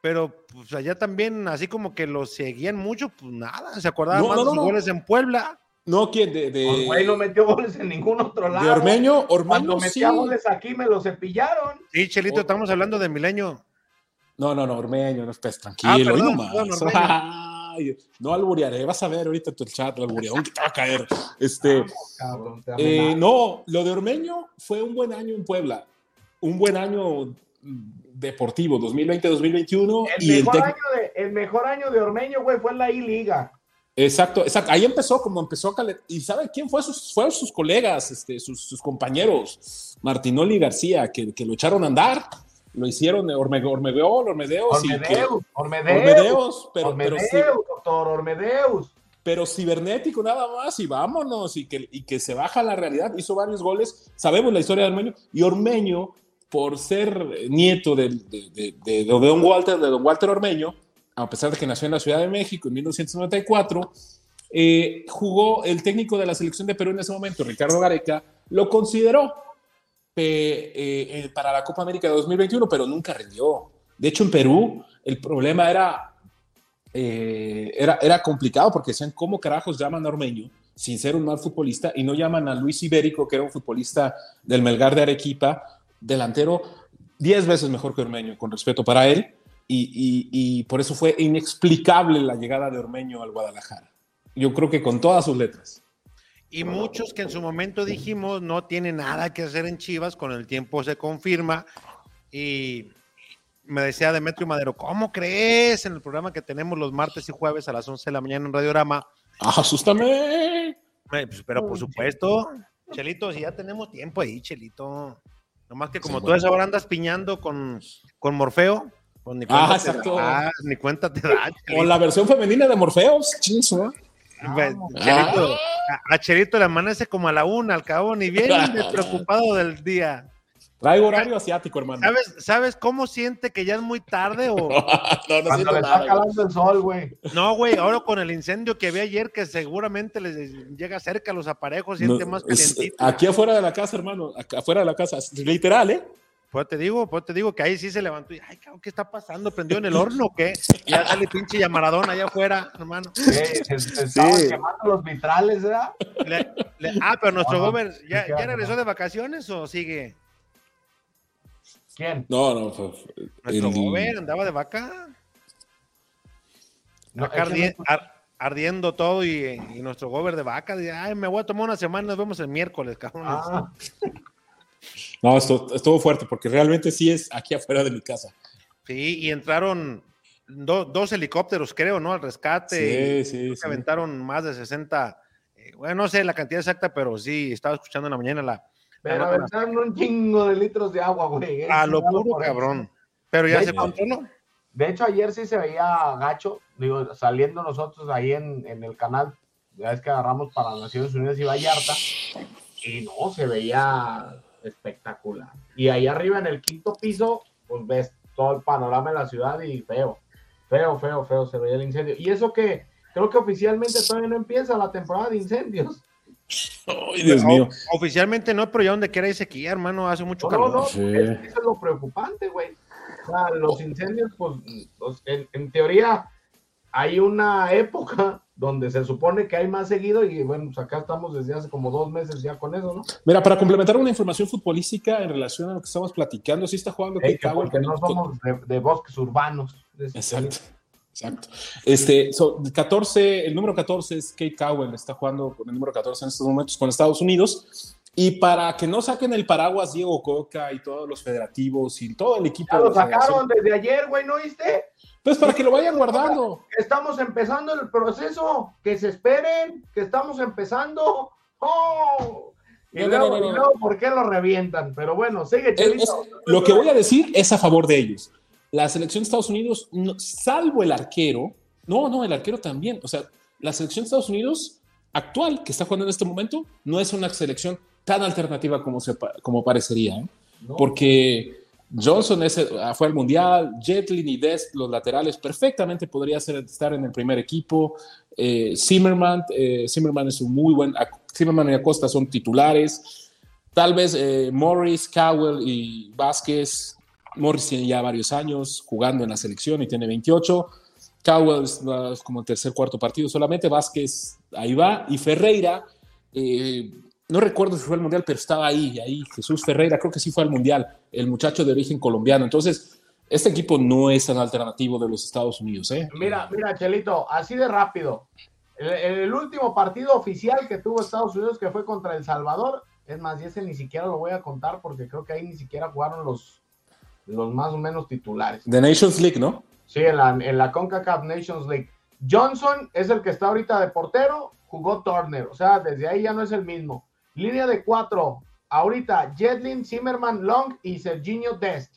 pero pues allá también, así como que lo seguían mucho, pues nada, se acordaban No, más no, de no, no. goles en Puebla. No, ¿quién? De, de, El güey no metió goles en ningún otro lado. de Ormeño. Cuando Ormeño sí. metía goles aquí me lo cepillaron. Sí, Chelito, Oh. estamos hablando de Milenio. No, no, no, Ormeño, no estés tranquilo. Ah, perdón, nomás. perdón. Ay, no alburearé, vas a ver ahorita tu chat el albureón que te va a caer. Este, Cabrón, te eh, amenazo. no, lo de Ormeño fue un buen año en Puebla, un buen año deportivo, 2020-2021. el, Y el mejor tec- año de, el mejor año de Ormeño, güey, fue en la I-Liga. Exacto, exacto. Ahí empezó, como empezó a calentar. ¿Y sabe quién fue? Sus, fueron sus colegas, este, sus, sus compañeros, Martinoli y García, que, que lo echaron a andar. lo hicieron Orme, Ormedeos, Ormedeos, Ormedeus, Ormedeus, pero, Ormedeus, pero, doctor Ormedeus. Pero cibernético nada más y vámonos y que, y que se baja la realidad. Hizo varios goles, sabemos la historia de Ormeño y Ormeño, por ser nieto de, de, de, Don Walter, de Don Walter Ormeño, a pesar de que nació en la Ciudad de México en 1994, eh, jugó el técnico de la selección de Perú en ese momento, Ricardo Gareca, lo consideró eh, eh, para la Copa América de 2021, pero nunca rindió. De hecho, en Perú el problema era, era, era complicado porque decían, ¿cómo carajos llaman a Ormeño sin ser un mal futbolista y no llaman a Luis Ibérico, que era un futbolista del Melgar de Arequipa, delantero 10 veces mejor que Ormeño, con respeto para él, y, por eso fue inexplicable la llegada de Ormeño al Guadalajara. Yo creo que con todas sus letras. Y muchos que en su momento dijimos no tiene nada que hacer en Chivas, con el tiempo se confirma. Y me decía Demetrio Madero, ¿cómo crees en el programa que tenemos los martes y jueves a las 11 de la mañana en Radiorama? Ah, asústame. Pues, pero por supuesto, Chelito, si ya tenemos tiempo ahí, Chelito. Nomás que como tú ahora andas piñando con, con Morfeo, pues ni cuenta ah, exacto. ni cuenta te da. Con la versión femenina de Morfeos, chinzo. Ah, a, Cherito le amanece como a la una, al cabo, ni bien preocupado del día. Traigo horario asiático, hermano. ¿Sabes, ¿Sabes cómo siente que ya es muy tarde o...? no, no siento nada. calando el sol, güey. No, güey, ahora con el incendio que vi ayer, que seguramente les llega cerca a los aparejos, siente más calientito. aquí afuera de la casa, hermano, afuera de la casa, literal, ¿eh? Pues te digo, pues te digo que ahí sí se levantó y, ay, ¿qué está pasando? ¿Prendió en el horno o qué? Ya sale pinche llamaradón allá afuera, hermano. se, estaban quemando los vitrales, ¿verdad? ah, pero nuestro gober, ¿ya, ¿ya regresó de vacaciones o sigue? ¿Quién? No, no. Fue, Nuestro el... andaba de vaca. No, ardiendo todo y, nuestro gober de vaca. Dice, ay, me voy a tomar una semana, nos vemos el miércoles, cabrón. Ah. No, esto, estuvo fuerte porque realmente sí es aquí afuera de mi casa. Sí, y entraron dos helicópteros, creo, ¿no? Al rescate. Sí, sí. Se aventaron más de 60. Eh, bueno, no sé la cantidad exacta, pero sí, estaba escuchando en la mañana la, pero aventaron un chingo de litros de agua, güey. A lo puro cabrón. Pero ya se controló. De hecho, ayer sí se veía gacho, digo, saliendo nosotros ahí en, en el canal, ya es que agarramos para Naciones Unidas y Vallarta, y no, se veía espectacular. Y ahí arriba en el quinto piso, pues ves todo el panorama de la ciudad y feo, feo, feo, feo se veía el incendio. Y eso que creo que oficialmente todavía no empieza la temporada de incendios. Dios mío. Oficialmente no, pero ya donde quiera hay sequía, hermano, hace mucho calor. No, eso es lo preocupante, güey. O sea, los incendios, pues, pues en, teoría, hay una época donde se supone que hay más seguido y bueno, pues acá estamos desde hace como dos meses ya con eso, ¿no? Mira, para complementar una información futbolística en relación a lo que estamos platicando, sí está jugando hey, que porque no somos de, bosques urbanos. Exacto. Exacto. Este, 14, el número 14 es Kate Cowell, está jugando con el número 14 en estos momentos con Estados Unidos. Y para que no saquen el paraguas Diego Coca y todos los federativos y todo el equipo. Ya lo sacaron desde ayer, güey, ¿no viste? Pues para que lo vayan guardando. Estamos empezando el proceso, que se esperen, que estamos empezando. ¡Oh! Y, luego, ¿por qué lo revientan? Pero bueno, sigue, Chelito. lo que voy a decir es a favor de ellos la selección de Estados Unidos, salvo el arquero, no, no, el arquero también, o sea, la selección de Estados Unidos actual que está jugando en este momento no es una selección tan alternativa como, se, como parecería, ¿eh? porque Johnson ah, fue al Mundial, Jetlin y Dest, los laterales, perfectamente podría estar en el primer equipo. Eh, Zimmerman, eh, Zimmerman es un muy buen, Zimmerman y Acosta son titulares. Tal vez Morris, Cowell y Vázquez Morris tiene ya varios años jugando en la selección y tiene 28. Cowell es como el tercer, cuarto partido solamente. Vázquez ahí va. Y Ferreira, eh, no recuerdo si fue al Mundial, pero estaba ahí, ahí. Jesús Ferreira, creo que sí fue al Mundial, el muchacho de origen colombiano. Entonces, este equipo no es tan alternativo de los Estados Unidos. ¿eh? Mira, mira, Chelito, así de rápido. El, el, último partido oficial que tuvo Estados Unidos, que fue contra El Salvador, es más, y ese ni siquiera lo voy a contar porque creo que ahí ni siquiera jugaron los, los más o menos titulares. De Nations League, ¿no? Sí, en la, en la CONCACAF Nations League. Johnson es el que está ahorita de portero, jugó Turner, o sea, desde ahí ya no es el mismo. Línea de cuatro, ahorita Jetlin, Zimmerman, Long y Serginho Dest.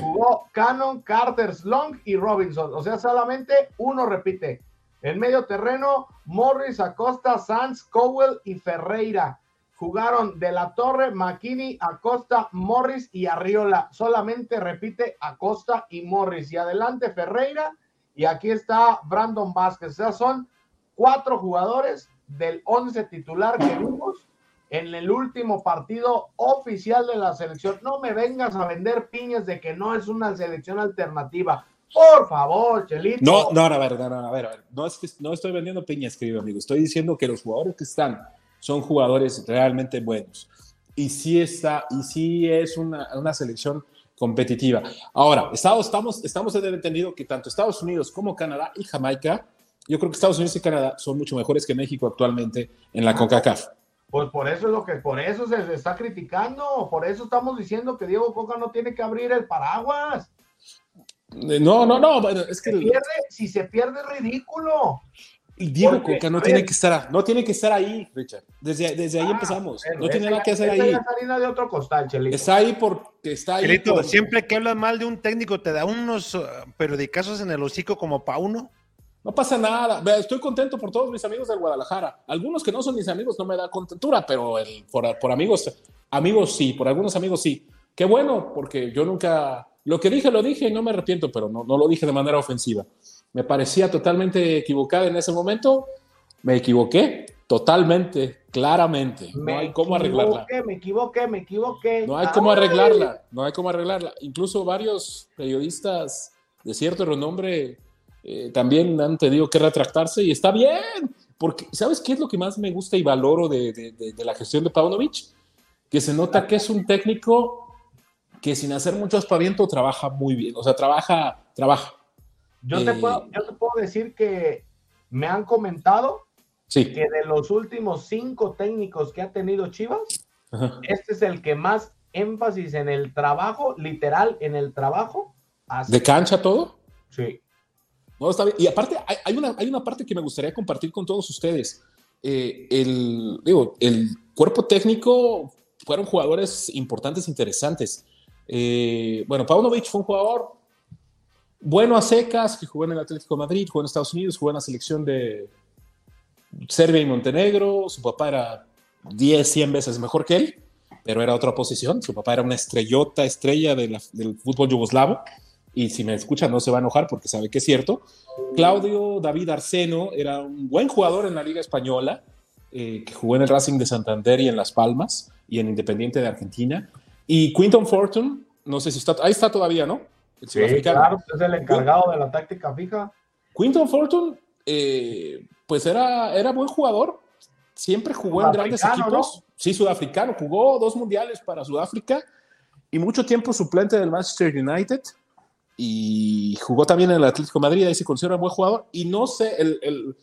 Jugó Cannon, Carter, Long y Robinson. O sea, solamente uno repite. En medio terreno, Morris, Acosta, Sanz, Cowell y Ferreira. Jugaron De La Torre, McKinney, Acosta, Morris y Arriola. Solamente repite Acosta y Morris. Y adelante Ferreira. Y aquí está Brandon Vázquez. O sea, son cuatro jugadores del 11 titular que vimos en el último partido oficial de la selección. No me vengas a vender piñas de que no es una selección alternativa. Por favor, Chelito. No, no, a ver, no, no, a ver, a ver. No, es que, no estoy vendiendo piñas, querido amigo. Estoy diciendo que los jugadores que están son jugadores realmente buenos. Y sí está, y sí es una, una selección competitiva. Ahora, Estados, estamos, estamos en el entendido que tanto Estados Unidos como Canadá y Jamaica, yo creo que Estados Unidos y Canadá son mucho mejores que México actualmente en la CONCACAF. Pues por eso es lo que, por eso se, está criticando, por eso estamos diciendo que Diego Coca no tiene que abrir el paraguas. Eh, no, no, no, es que... si se pierde es ridículo. Diego Coca no tiene que estar, no tiene que estar ahí, Richard. Desde, desde ahí ah, empezamos. no tiene nada que hacer ahí. de otro costal, Chelito. Está ahí porque está ahí. Chelito, siempre que hablas mal de un técnico te da unos uh, periodicazos en el hocico como pa' uno. No pasa nada. Estoy contento por todos mis amigos del Guadalajara. Algunos que no son mis amigos no me da contentura, pero por, por, amigos, amigos sí, por algunos amigos sí. Qué bueno, porque yo nunca. Lo que dije, lo dije y no me arrepiento, pero no, no lo dije de manera ofensiva. Me parecía totalmente equivocada en ese momento. Me equivoqué totalmente, claramente. no hay cómo arreglarla. Me equivoqué, me equivoqué. No hay cómo arreglarla. No hay cómo arreglarla. Incluso varios periodistas de cierto renombre eh, también han tenido que retractarse y está bien, porque ¿sabes qué es lo que más me gusta y valoro de, la gestión de Paunovic? Que se nota que es un técnico que sin hacer mucho aspaviento trabaja muy bien, o sea, trabaja, trabaja. Yo, te, puedo, yo te puedo decir que me han comentado que de los últimos cinco técnicos que ha tenido Chivas, este es el que más énfasis en el trabajo, literal, en el trabajo. ¿De cancha todo? Sí. Y aparte, hay, una, hay una parte que me gustaría compartir con todos ustedes. Eh, el, digo, el cuerpo técnico fueron jugadores importantes, interesantes. Eh, bueno, Paunovic fue un jugador bueno a secas, que jugó en el Atlético de Madrid, jugó en Estados Unidos, jugó en la selección de Serbia y Montenegro. Su papá era 10, 100 veces mejor que él, pero era otra posición. Su papá era una estrellota, estrella del fútbol yugoslavo y si me escucha no se va a enojar porque sabe que es cierto. Claudio David Arseno era un buen jugador en la Liga Española, eh, que jugó en el Racing de Santander y en Las Palmas y en Independiente de Argentina. Y Quinton Fortune, no sé si está, ahí está todavía, ¿no? sí, claro, es el encargado de la táctica fija. Quinton Fortune, eh, pues era, era buen jugador, siempre jugó en grandes equipos. Sí, sudafricano, jugó dos mundiales para Sudáfrica y mucho tiempo suplente del Manchester United y jugó también en el Atlético de Madrid, ahí se considera un buen jugador. Y no sé, el,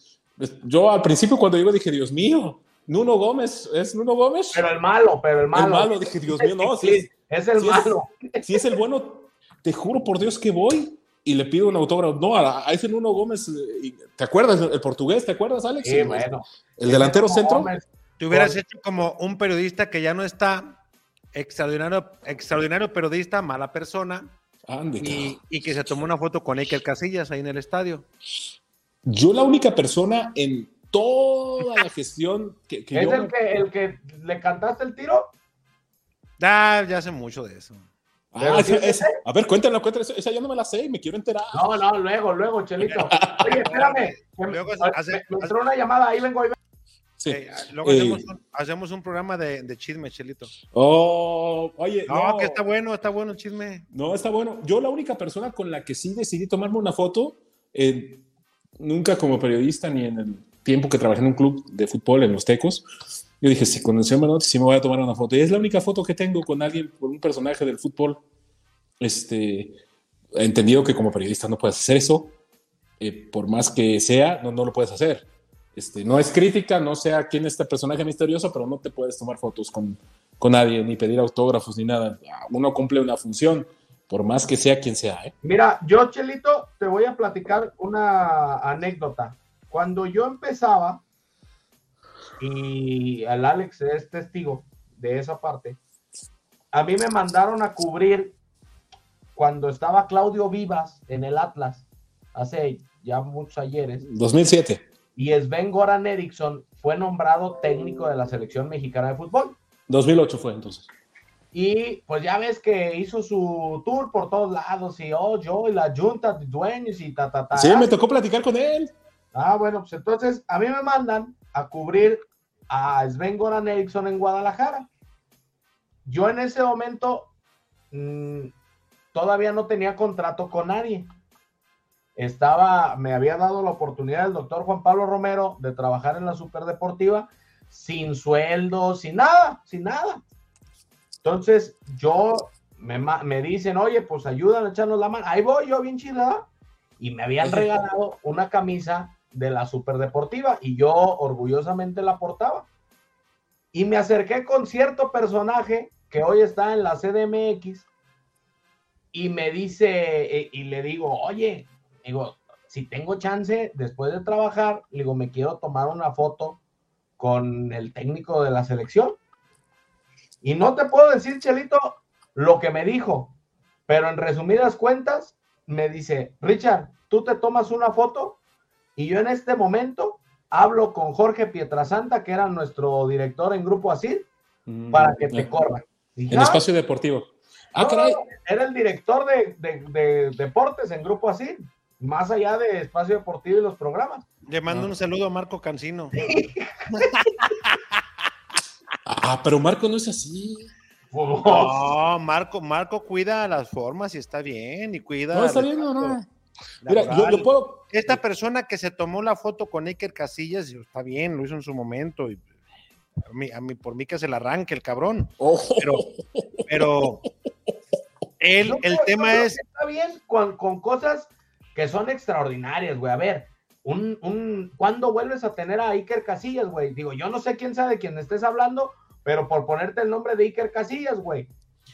yo al principio cuando digo dije, Dios mío, Nuno Gómez, ¿es Nuno Gómez? Pero el malo, pero el malo. El malo, dije, Dios mío, no, si es, el malo. si es el bueno, te juro por Dios que voy y le pido un autógrafo. No, a, ese Nuno Gómez, eh, ¿te acuerdas? El portugués, ¿te acuerdas, Alex? Sí, bueno. El delantero centro. Te hubieras hecho como un periodista que ya no está extraordinario, extraordinario periodista, mala persona, y, que se tomó una foto con Iker Casillas ahí en el estadio. Yo la única persona en toda la gestión que, ¿Es el, que, el que le cantaste el tiro? Ah, ya hace mucho de eso. Ah, a ver, cuéntanos, cuéntanos, esa ya no me la sé y me quiero enterar. No, no, luego, luego, Chelito. Oye, espérame. Luego, hace, me, entró una llamada, ahí vengo, ahí vengo. Sí. Eh, luego eh, hacemos, un, programa de, de, chisme, Chelito. Oh, oye. No, que está bueno, está bueno el chisme. No, está bueno. Yo la única persona con la que sí decidí tomarme una foto, eh, nunca como periodista ni en el tiempo que trabajé en un club de fútbol en Los Tecos, yo dije, si con el señor Menotti sí me voy a tomar una foto. Y es la única foto que tengo con alguien, con un personaje del fútbol. Este, he entendido que como periodista no puedes hacer eso. por más que sea, no, no lo puedes hacer este, no es crítica, no sé a quién es este personaje misterioso, pero no te puedes tomar fotos con, con nadie, ni pedir autógrafos, ni nada. Uno cumple una función, por más que sea quien sea. ¿eh? Mira, yo, Chelito, te voy a platicar una anécdota. Cuando yo empezaba, y el Alex es testigo de esa parte, a mí me mandaron a cubrir cuando estaba Claudio Vivas en el Atlas, hace ya muchos ayeres. 2007. Y Sven Goran Eriksson fue nombrado técnico de la selección mexicana de fútbol. 2008 fue entonces. Y pues ya ves que hizo su tour por todos lados y oh, yo y la junta de dueños y ta, ta, ta. Sí, me tocó platicar con él. Ah, bueno, pues entonces a mí me mandan a cubrir a Sven Goran Eriksson en Guadalajara. Yo en ese momento mmm, todavía no tenía contrato con nadie. Estaba, me había dado la oportunidad el doctor Juan Pablo Romero de trabajar en la Superdeportiva sin sueldo, sin nada, sin nada. Entonces yo me, me dicen, oye, pues ayúdame a echarnos la mano. Ahí voy yo bien chida. Y me habían regalado una camisa de la Superdeportiva y yo orgullosamente la portaba. Y me acerqué con cierto personaje que hoy está en la CDMX y me dice, eh, y le digo, oye, digo, si tengo chance después de trabajar, digo, me quiero tomar una foto con el técnico de la selección. Y no te puedo decir, Chelito, lo que me dijo, pero en resumidas cuentas, me dice, Richard, tú te tomas una foto y yo en este momento hablo con Jorge Pietrasanta, que era nuestro director en Grupo Asir, mm, para que te corra. En espacio deportivo. Ah, no, era el director de, de, de, deportes en Grupo Asir, más allá de espacio deportivo y los programas. Le mando ah. un saludo a Marco Cancino. ah, pero Marco no es así. No, Marco, Marco cuida las formas y está bien, y cuida. No, está bien, no, no. Mira, yo, yo, puedo. Esta persona que se tomó la foto con Iker Casillas, está bien, lo hizo en su momento. Y a mí, a mí por mí que se la arranque el cabrón. Oh. Pero, pero el, el tema es. Está bien con, con cosas que son extraordinarias, güey. A ver, un, un, ¿cuándo vuelves a tener a Iker Casillas, güey? Digo, yo no sé quién sabe de quién estés hablando, pero por ponerte el nombre de Iker Casillas, güey.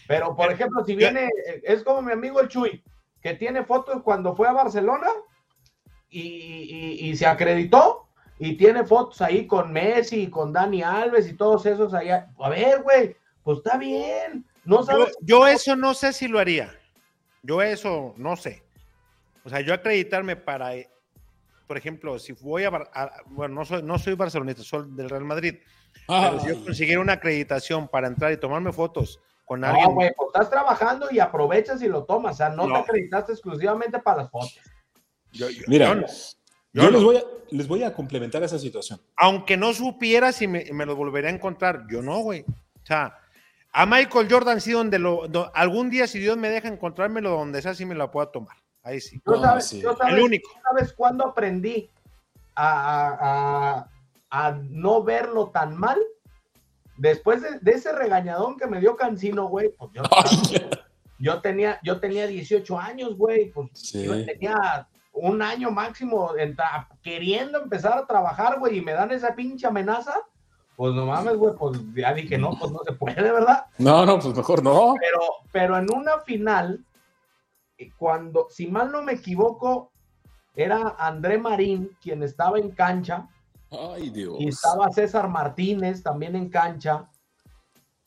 Pero, por ejemplo, si viene, es como mi amigo el Chuy, que tiene fotos cuando fue a Barcelona y, y, y se acreditó y tiene fotos ahí con Messi, con Dani Alves y todos esos allá. A ver, güey, pues está bien. No sabes. Yo, yo, eso no sé si lo haría. Yo eso no sé. O sea, yo acreditarme para, por ejemplo, si voy a, a bueno, no soy, no soy barcelonista, soy del Real Madrid. Ah, pero si yo consiguiera una acreditación para entrar y tomarme fotos con no, alguien. güey, pues estás trabajando y aprovechas y lo tomas. O sea, no, no. te acreditaste exclusivamente para las fotos. Yo, yo, Mira, yo, no. yo les, voy a, les voy a complementar esa situación. Aunque no supiera si me, me lo volvería a encontrar, yo no, güey. O sea, a Michael Jordan sí, donde lo, do, algún día, si Dios me deja encontrármelo donde sea, sí me la puedo tomar. Ahí sí. ¿Tú sabes, sí. ¿tú sabes, El único. ¿Sabes cuándo aprendí a, a, a, no verlo tan mal? Después de, de, ese regañadón que me dio Cancino, güey, pues yo, yo, tenía, yo tenía 18 años, güey, pues sí. yo tenía un año máximo queriendo empezar a trabajar, güey, y me dan esa pinche amenaza, pues no mames, güey, pues ya dije, no, pues no se puede, ¿verdad? No, no, pues mejor no. Pero, pero en una final, cuando, si mal no me equivoco, era André Marín quien estaba en cancha. Ay, Dios. Y estaba César Martínez también en cancha.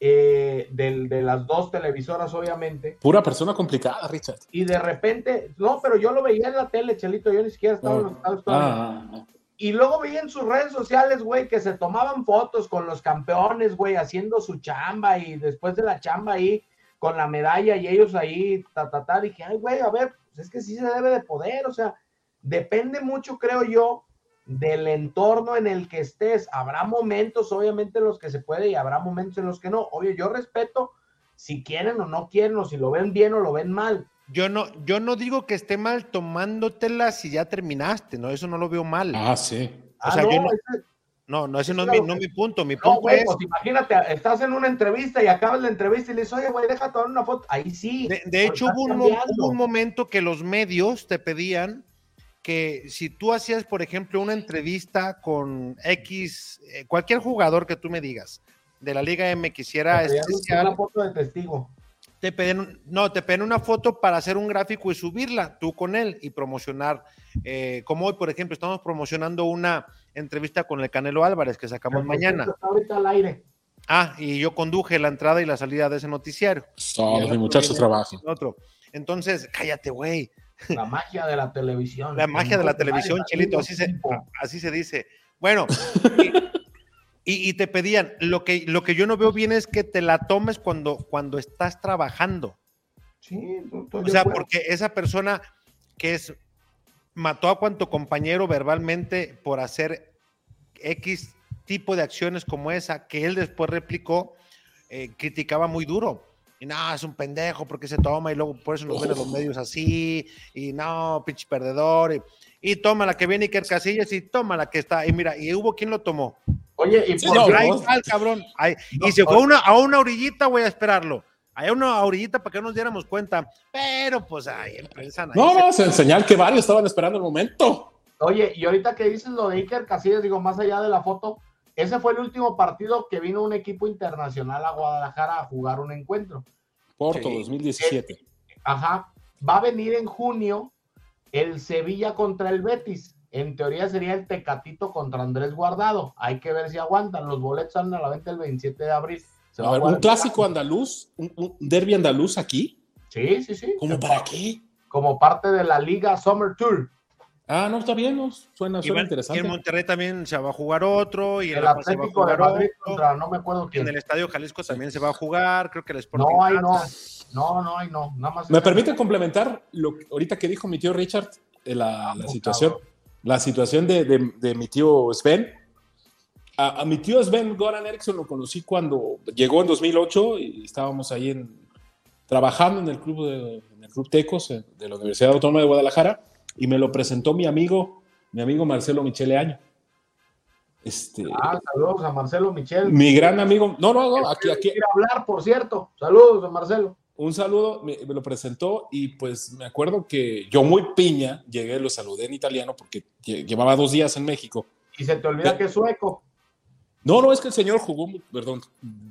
Eh, de, de, las dos televisoras, obviamente. Pura persona complicada, Richard. Y de repente, no, pero yo lo veía en la tele, Chelito, yo ni siquiera estaba oh. en los Estados Unidos. Ah, ah, y luego veía en sus redes sociales, güey, que se tomaban fotos con los campeones, güey, haciendo su chamba y después de la chamba ahí, con la medalla y ellos ahí, ta, ta, ta, dije, ay, güey, a ver, pues es que sí se debe de poder, o sea, depende mucho, creo yo, del entorno en el que estés. Habrá momentos, obviamente, en los que se puede y habrá momentos en los que no. Oye, yo respeto si quieren o no quieren, o si lo ven bien o lo ven mal. Yo no, yo no digo que esté mal tomándotela si ya terminaste, ¿no? Eso no lo veo mal. Ah, sí. O sea, ah, no, yo no, ese, no, no, ese no, es mi, no mi punto. Mi no, punto güey, es. pues imagínate, estás en una entrevista y acabas la entrevista y le dices, oye, güey, deja tomar una foto. Ahí sí. De, de hecho, hubo un, hubo un momento que los medios te pedían que si tú hacías, por ejemplo, una entrevista con X, eh, cualquier jugador que tú me digas de la Liga M quisiera especial, una foto de testigo. Te pedían, no, te pedían una foto para hacer un gráfico y subirla tú con él y promocionar. Eh, como hoy, por ejemplo, estamos promocionando una entrevista con el Canelo Álvarez que sacamos Pero, mañana. Está ahorita al aire. Ah, y yo conduje la entrada y la salida de ese noticiario. Todos mis muchachos trabajan. Otro. Entonces, cállate, güey. La magia de la televisión. La magia de la televisión, Chelito, así se, así se dice. Bueno, y, y, te pedían, lo que, lo que yo no veo bien es que te la tomes cuando, cuando estás trabajando. Sí, o sea, porque esa persona que es mató a cuanto compañero verbalmente por hacer X tipo de acciones como esa, que él después replicó, eh, criticaba muy duro. Y no, es un pendejo porque se toma y luego por eso nos ven los medios así. Y no, pinche perdedor. Y, toma la que viene Iker Casillas y toma la que está. Y mira, y hubo quien lo tomó. Oye, y por ahí cabrón. y se fue una, a una orillita, voy a esperarlo. Hay una orillita para que nos diéramos cuenta, pero pues ahí empiezan. No, no, se que varios estaban esperando el momento. Oye, y ahorita que dices lo de Iker Casillas, digo, más allá de la foto, ese fue el último partido que vino un equipo internacional a Guadalajara a jugar un encuentro. Porto, 2017. Eh, ajá. Va a venir en junio el Sevilla contra el Betis. En teoría sería el Tecatito contra Andrés Guardado. Hay que ver si aguantan. Los boletos salen a la venta el 27 de abril un clásico andaluz, un, derby andaluz aquí. Sí, sí, sí. ¿Cómo para qué? Como parte de la Liga Summer Tour. Ah, no, está bien, no, suena, suena interesante. Y en Monterrey también se va a jugar otro. Y el, Atlético de Madrid contra, no me acuerdo quién. En el Estadio Jalisco también se va a jugar, creo que el Sporting. No, hay no. No, no, hay no. Nada más ¿Me permite complementar lo ahorita que dijo mi tío Richard, eh, la, la situación, la situación de, de, de mi tío Sven? A, mi tío Sven Goran Eriksson lo conocí cuando llegó en 2008 y estábamos ahí en, trabajando en el club de, en el club Tecos de la Universidad Autónoma de Guadalajara y me lo presentó mi amigo, mi amigo Marcelo Michele Año. Este, ah, saludos a Marcelo Michel. Mi gran amigo. No, no, no, aquí, aquí. Quiero hablar, por cierto. Saludos a Marcelo. Un saludo, me, lo presentó y pues me acuerdo que yo muy piña llegué, lo saludé en italiano porque llevaba dos días en México. Y se te olvida que es sueco. No, no, es que el señor jugó, perdón,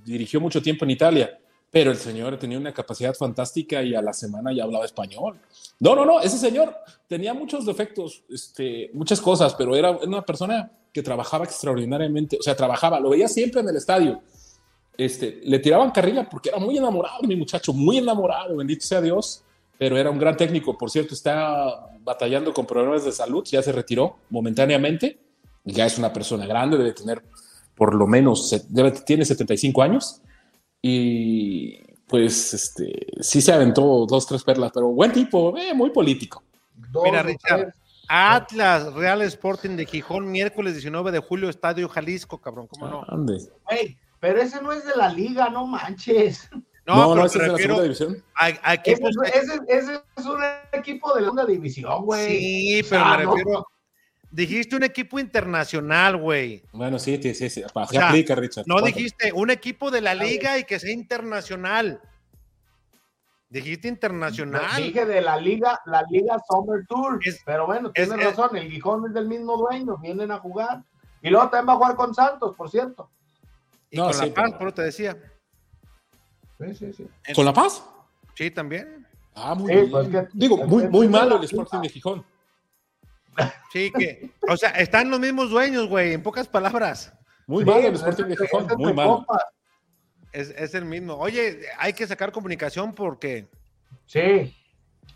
dirigió mucho tiempo en Italia, pero el señor tenía una capacidad fantástica y a la semana ya hablaba español. No, no, no, ese señor tenía muchos defectos, este, muchas cosas, pero era una persona que trabajaba extraordinariamente, o sea, trabajaba, lo veía siempre en el estadio. Este, le tiraban carrilla porque era muy enamorado, mi muchacho, muy enamorado, bendito sea Dios, pero era un gran técnico, por cierto, está batallando con problemas de salud, ya se retiró momentáneamente, ya es una persona grande, debe tener por lo menos tiene 75 años y pues este, sí se aventó dos, tres perlas, pero buen tipo, eh, muy político. Mira, Richard, Atlas, Real Sporting de Gijón, miércoles 19 de julio, Estadio Jalisco, cabrón, ¿cómo no? pero ese no es de la liga, no manches. No, no, ese es de la segunda división. ese, es un equipo de la segunda división, güey. Sí, pero me refiero Dijiste un equipo internacional, güey. Bueno, sí, sí, sí. sí. aplica, Richard. No dijiste un equipo de la liga y que sea internacional. Dijiste internacional. dije de la liga, la liga Summer Tour. pero bueno, tienes razón, el Gijón es del mismo dueño, vienen a jugar. Y luego también va a jugar con Santos, por cierto. Y con La Paz, pero te decía. Sí, sí, sí. ¿Con La Paz? Sí, también. Ah, muy bien. Pues Digo, muy, muy malo el Sporting de Gijón. Sí, que, o sea, están los mismos dueños, güey, en pocas palabras. Muy malo el Sporting de Gijón, muy malo. Es, el mismo. Oye, hay que sacar comunicación porque. Sí.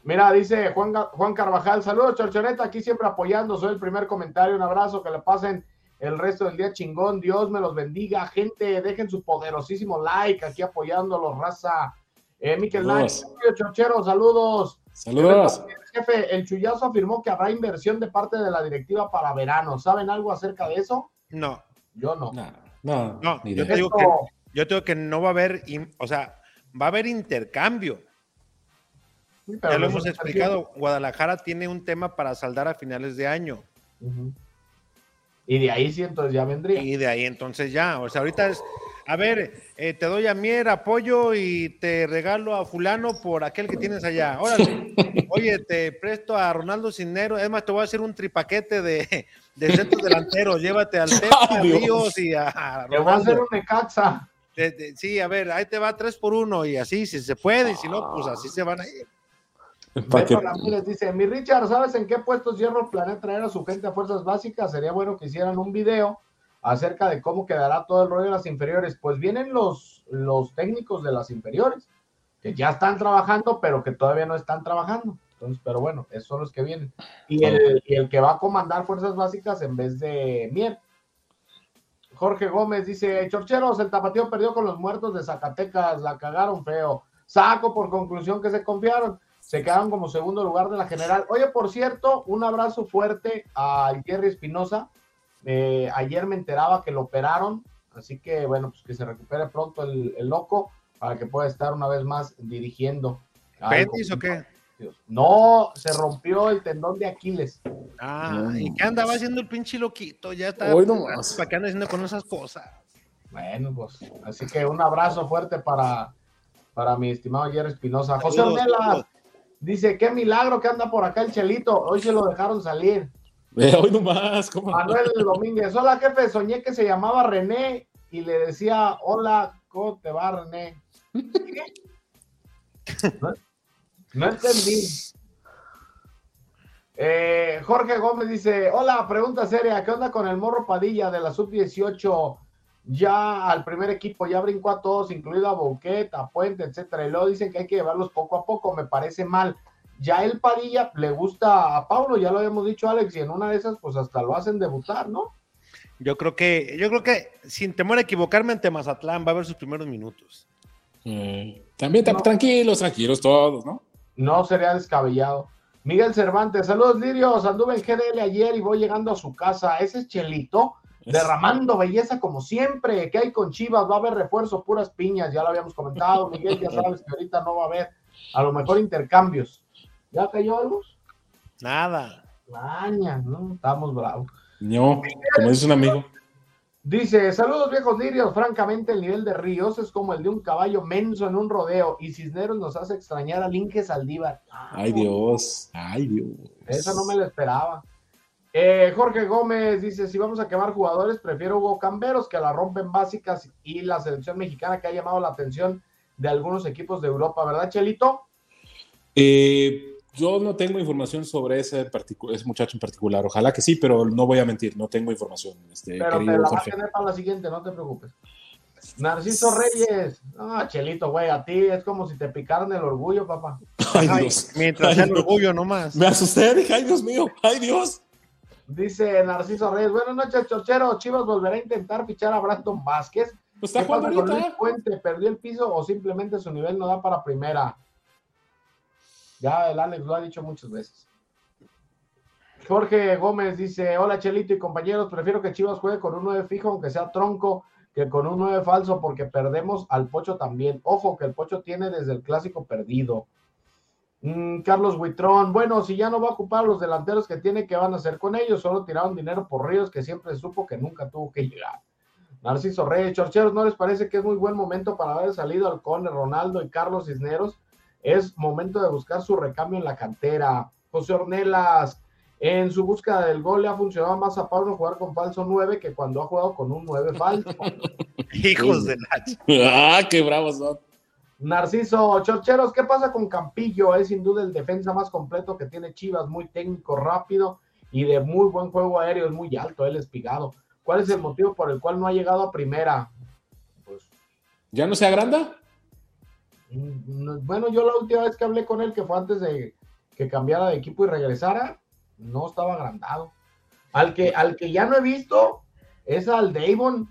Mira, dice Juan, Juan Carvajal, saludos, Chorchoneta, aquí siempre apoyando, soy el primer comentario, un abrazo, que le pasen el resto del día chingón, Dios me los bendiga, gente, dejen su poderosísimo like aquí apoyándolos, raza. Eh, Miquel Náez, Chorchero, saludos. Saludos. Jefe, el Chuyazo afirmó que habrá inversión de parte de la directiva para verano. ¿Saben algo acerca de eso? No. Yo no. No, no, yo, te digo que, yo digo que no va a haber, o sea, va a haber intercambio. ya lo hemos explicado, Guadalajara tiene un tema para saldar a finales de año. Y de ahí sí, entonces ya vendría. Y de ahí entonces ya, o sea, ahorita es, a ver, eh, te doy a Mier apoyo y te regalo a fulano por aquel que tienes allá. Órale. Oye, te presto a Ronaldo Cinero. Es más, te voy a hacer un tripaquete de, de centros delanteros. Llévate al Tepa, Ríos y a, Te voy a hacer un Necaxa. sí, a ver, ahí te va tres por uno y así, si se puede, y si no, pues así se van a ir. Ramírez dice, mi Richard, ¿sabes en qué puestos Hierro planea traer a su gente a fuerzas básicas? Sería bueno que hicieran un video acerca de cómo quedará todo el rollo de las inferiores. Pues vienen los, los técnicos de las inferiores. que ya están trabajando, pero que todavía no están trabajando. Entonces, pero bueno, esos son los que vienen. Y el, y el que va a comandar fuerzas básicas en vez de Mier. Jorge Gómez dice, Chorcheros, el tapatío perdió con los muertos de Zacatecas, la cagaron feo. Saco por conclusión que se confiaron. Se quedaron como segundo lugar de la general. Oye, por cierto, un abrazo fuerte a Jerry Espinosa. Eh, ayer me enteraba que lo operaron, así que bueno, pues que se recupere pronto el, el loco para que pueda estar una vez más dirigiendo. ¿Pendis o qué? No, se rompió el tendón de Aquiles. Ah, ¿y qué andaba haciendo el pinche loquito? Ya está. Hoy nomás. ¿Para qué anda haciendo con esas cosas? Bueno, pues, así que un abrazo fuerte para, para mi estimado Jerry Espinosa. José saludos. dice, qué milagro que anda por acá el Chelito. Hoy se lo dejaron salir. Eh, hoy nomás, ¿cómo? Manuel Domínguez, hola jefe, soñé que se llamaba René y le decía, hola, ¿cómo te va René? No, entendí. Eh, Jorge Gómez dice, hola, pregunta seria, ¿qué onda con el morro Padilla de la sub-18? Ya al primer equipo, ya brincó a todos, incluido a Bouquet, a Puente, etcétera, y luego dicen que hay que llevarlos poco a poco, me parece mal. Ya el Padilla le gusta a Paulo, ya lo habíamos dicho Alex, y en una de esas, pues hasta lo hacen debutar, ¿no? Yo creo que, yo creo que sin temor a equivocarme ante Mazatlán va a ver sus primeros minutos. Eh, también tra- tranquilos, tranquilos todos, ¿no? No sería descabellado. Miguel Cervantes, saludos Lirios, anduve en GDL ayer y voy llegando a su casa. Ese es Chelito, derramando belleza como siempre. ¿Qué hay con Chivas? Va a haber refuerzo, puras piñas, ya lo habíamos comentado. Miguel, ya sabes que ahorita no va a haber, a lo mejor intercambios. ¿Ya cayó algo? Nada. Maña, ¿no? Estamos bravos. No, como dice un amigo. Dice, saludos viejos lirios, francamente el nivel de Ríos es como el de un caballo menso en un rodeo y Cisneros nos hace extrañar al Inge Saldívar. Ay, Dios. Ay, Dios. Esa no me la esperaba. Eh, Jorge Gómez dice, si vamos a quemar jugadores, prefiero Hugo Camberos que la rompen básicas y la selección mexicana que ha llamado la atención de algunos equipos de Europa, ¿verdad, Chelito? Eh, yo no tengo información sobre ese, ese muchacho en particular. Ojalá que sí, pero no voy a mentir, no tengo información, este, Pero te la va a tener para la siguiente, no te preocupes. Narciso Reyes. No, Chelito, güey, a ti es como si te picaran el orgullo, papá. Ay, Ay, Dios. mientras Ay, sea el orgullo nomás. Me asusté, dije, ay, Dios mío, ay, Dios. Dice Narciso Reyes, buenas noches, Chorchero. Chivas volverá a intentar fichar a Brandon Vázquez. Pues está ¿Qué pasa jugando ahorita. Luis Puente? ¿Perdió el piso o simplemente su nivel no da para primera? Ya el Alex lo ha dicho muchas veces. Jorge Gómez dice, hola Chelito y compañeros, prefiero que Chivas juegue con un 9 fijo, aunque sea tronco, que con un 9 falso, porque perdemos al Pocho también. Ojo, que el Pocho tiene desde el clásico perdido. Mm, Carlos Huitrón, bueno, si ya no va a ocupar a los delanteros que tiene, ¿qué van a hacer con ellos? Solo tiraron dinero por Ríos, que siempre supo que nunca tuvo que llegar. Narciso Reyes, Chorcheros, ¿no les parece que es muy buen momento para haber salido al Cone, Ronaldo y Carlos Cisneros? Es momento de buscar su recambio en la cantera. José Ornelas, en su búsqueda del gol le ha funcionado más a Pablo jugar con falso 9 que cuando ha jugado con un 9 falso. Hijos de la... Ah, qué bravos son. Narciso, Chorcheros, ¿qué pasa con Campillo? Es sin duda el defensa más completo que tiene Chivas, muy técnico, rápido y de muy buen juego aéreo, es muy alto, él espigado. ¿Cuál es el motivo por el cual no ha llegado a primera? Pues, ¿Ya no se agranda? No- bueno, yo la última vez que hablé con él, que fue antes de que cambiara de equipo y regresara, no estaba agrandado. Al que, al que ya no he visto es al Davon.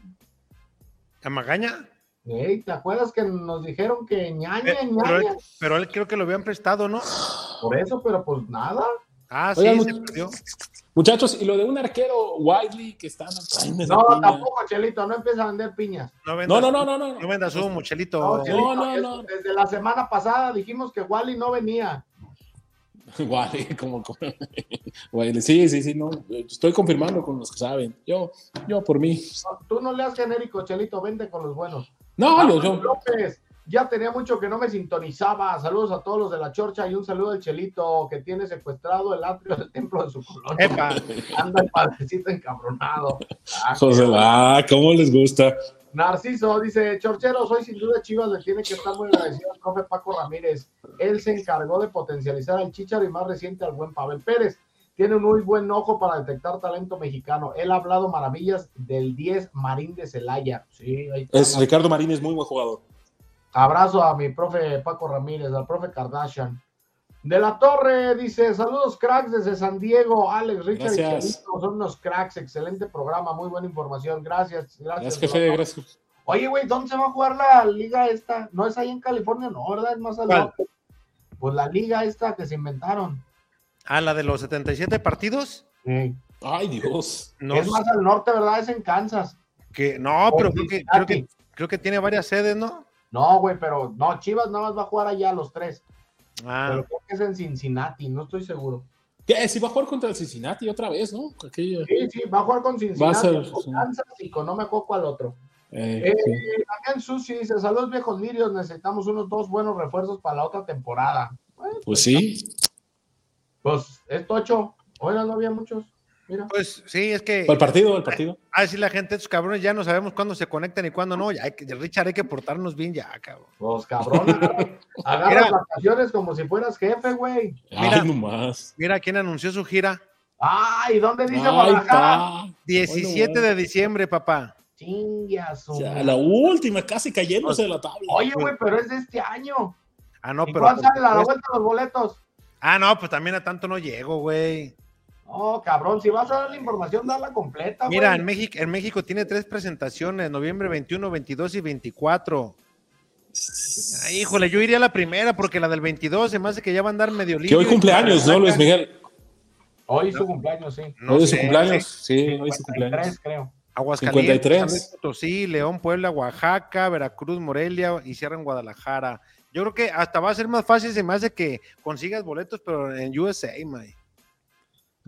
¿A Magaña? Ey, ¿Te acuerdas que nos dijeron que ñaña, Eh, Pero él, ñaña? pero él creo que lo habían prestado, ¿no? Por eso, pero pues nada. Ah, sí, Oigan, se perdió. Muchachos, y lo de un arquero Wiley que está No, piña. tampoco, Chelito, no empieza a vender piñas. No No, vendas, no, no, no, no. no vendas humo, Chelito. No, Chelito, no, es- no. Desde la semana pasada dijimos que Wally no venía. Wiley, como, como- Wiley, sí, sí, sí, no. Estoy confirmando con los que saben. Yo, yo por mí. No, tú no leas genérico, Chelito, vente con los buenos. No, Carlos yo. López, ya tenía mucho que no me sintonizaba. Saludos a todos los de la Chorcha y un saludo al Chelito que tiene secuestrado el atrio del templo de su colonia. Epa. Anda el padrecito encabronado. Ah, José, ah, ¿cómo les gusta? Narciso dice, Chorchero, soy sin duda Chivas, le tiene que estar muy agradecido al profe Paco Ramírez. Él se encargó de potencializar al Chicharo y más reciente al buen Pavel Pérez. Tiene un muy buen ojo para detectar talento mexicano. Él ha hablado maravillas del 10 Marín de Celaya. Sí, ahí está. Es, Ricardo Marín es muy buen jugador. Abrazo a mi profe Paco Ramírez, al profe Kardashian. De la Torre dice: Saludos, cracks desde San Diego. Alex, Richard y. Chelito son unos cracks. Excelente programa, muy buena información. Gracias. Gracias, Gracias, jefe, gracias. Oye, güey, ¿dónde se va a jugar la liga esta? No es ahí en California, no, ¿verdad? Es más al ¿Cuál? norte. Pues la liga esta que se inventaron. Ah, la de los 77 partidos. Sí. Ay, Dios. No, es más al norte, ¿verdad? Es en Kansas. que, no pero creo que, Cincinnati. creo, que, creo que tiene varias sedes, ¿no? No, güey, pero no, Chivas nada más va a jugar allá los tres. Ah, Pero creo que es en Cincinnati, no estoy seguro. ¿Qué? Si va a jugar contra el Cincinnati otra vez, ¿no? Aquella- Sí, sí, va a jugar con Cincinnati, ser, con sí. Kansas y con no me acuerdo cuál otro. eh, Eh, sí. Damián Susi dice, saludos viejos lirios, necesitamos unos dos buenos refuerzos para la otra temporada. Bueno, Pues sí. pues es tocho. Hoy no había muchos. Mira. pues sí, es que. El partido, el partido. Ah, sí, la gente, estos cabrones, ya no sabemos cuándo se conectan y cuándo no. Ya hay que, Richard, hay que portarnos bien ya, cabrón. Pues cabrón, agarra- vacaciones como si fueras jefe, güey. Mira. Ay, nomás. Mira quién anunció su gira. Ay, ¿dónde dice Guadalajara? está. 17 de diciembre, papá. Chinga su Ya, madre. la última, casi cayéndose de la tabla. Oye, güey, pero es de este año. Ah, no, ¿Y pero. cuándo a la vuelta los boletos? Ah, no, pues también a tanto no llego, güey. No, cabrón, si vas a dar la información, dala completa, güey. Mira, en México, en México tiene tres presentaciones, noviembre 21, 22 y 24. Ay, híjole, yo iría a la primera porque la del 22 se me hace que ya va a andar medio libre. Que hoy cumpleaños, ¿no, Luis Miguel? Hoy es su cumpleaños, sí. No hoy es su cumpleaños. Sí, hoy es su 53, cumpleaños. creo. Aguascalientes, 53. San Luis Potosí, León, Puebla, Oaxaca, Veracruz, Morelia y cierran Guadalajara. Yo creo que hasta va a ser más fácil, se me hace que consigas boletos, pero en USA, man.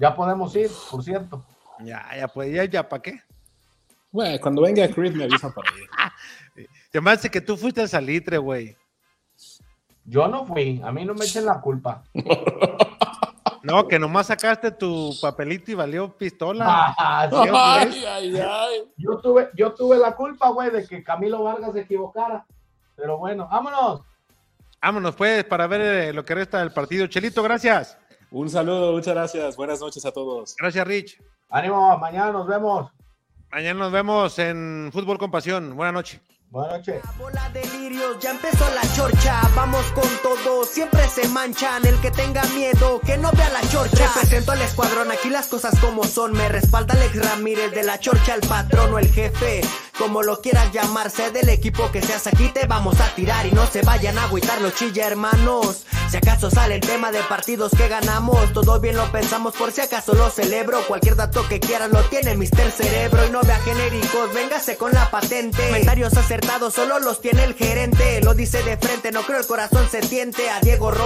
Ya podemos ir, por cierto. Ya, ya, pues, ya, ya, ¿para qué? Güey, cuando venga Creed me avisan para ir. Hace que tú fuiste al salitre, güey. Yo no fui, a mí no me echen la culpa. No, que nomás sacaste tu papelito y valió pistola. Ah, Ay, ay, ay. yo, tuve, yo tuve la culpa, güey, de que Camilo Vargas se equivocara. Pero bueno, vámonos. Vámonos, pues, para ver eh, lo que resta del partido. Chelito, gracias. Un saludo, muchas gracias. Buenas noches a todos. Gracias, Rich. Ánimo, mañana nos vemos. Mañana nos vemos en Fútbol con Pasión. Buenas noches. Buenas noches. Bola de lirios, ya empezó la chorcha, vamos con todo, siempre se manchan, el que tenga miedo, que no vea la chorcha. Represento al escuadrón, aquí las cosas como son, me respalda Alex Ramírez de la chorcha, el patrón o el jefe, como lo quieras llamarse, del equipo que seas aquí te vamos a tirar y no se vayan a agüitar los chilla hermanos. Si acaso sale el tema de partidos que ganamos, todo bien lo pensamos, por si acaso lo celebro, cualquier dato que quieras lo tiene Mister Cerebro y no vea genéricos, véngase con la patente. Comentarios acertados solo los tiene el gerente, lo dice de frente, no creo el corazón se tiente a Diego Ro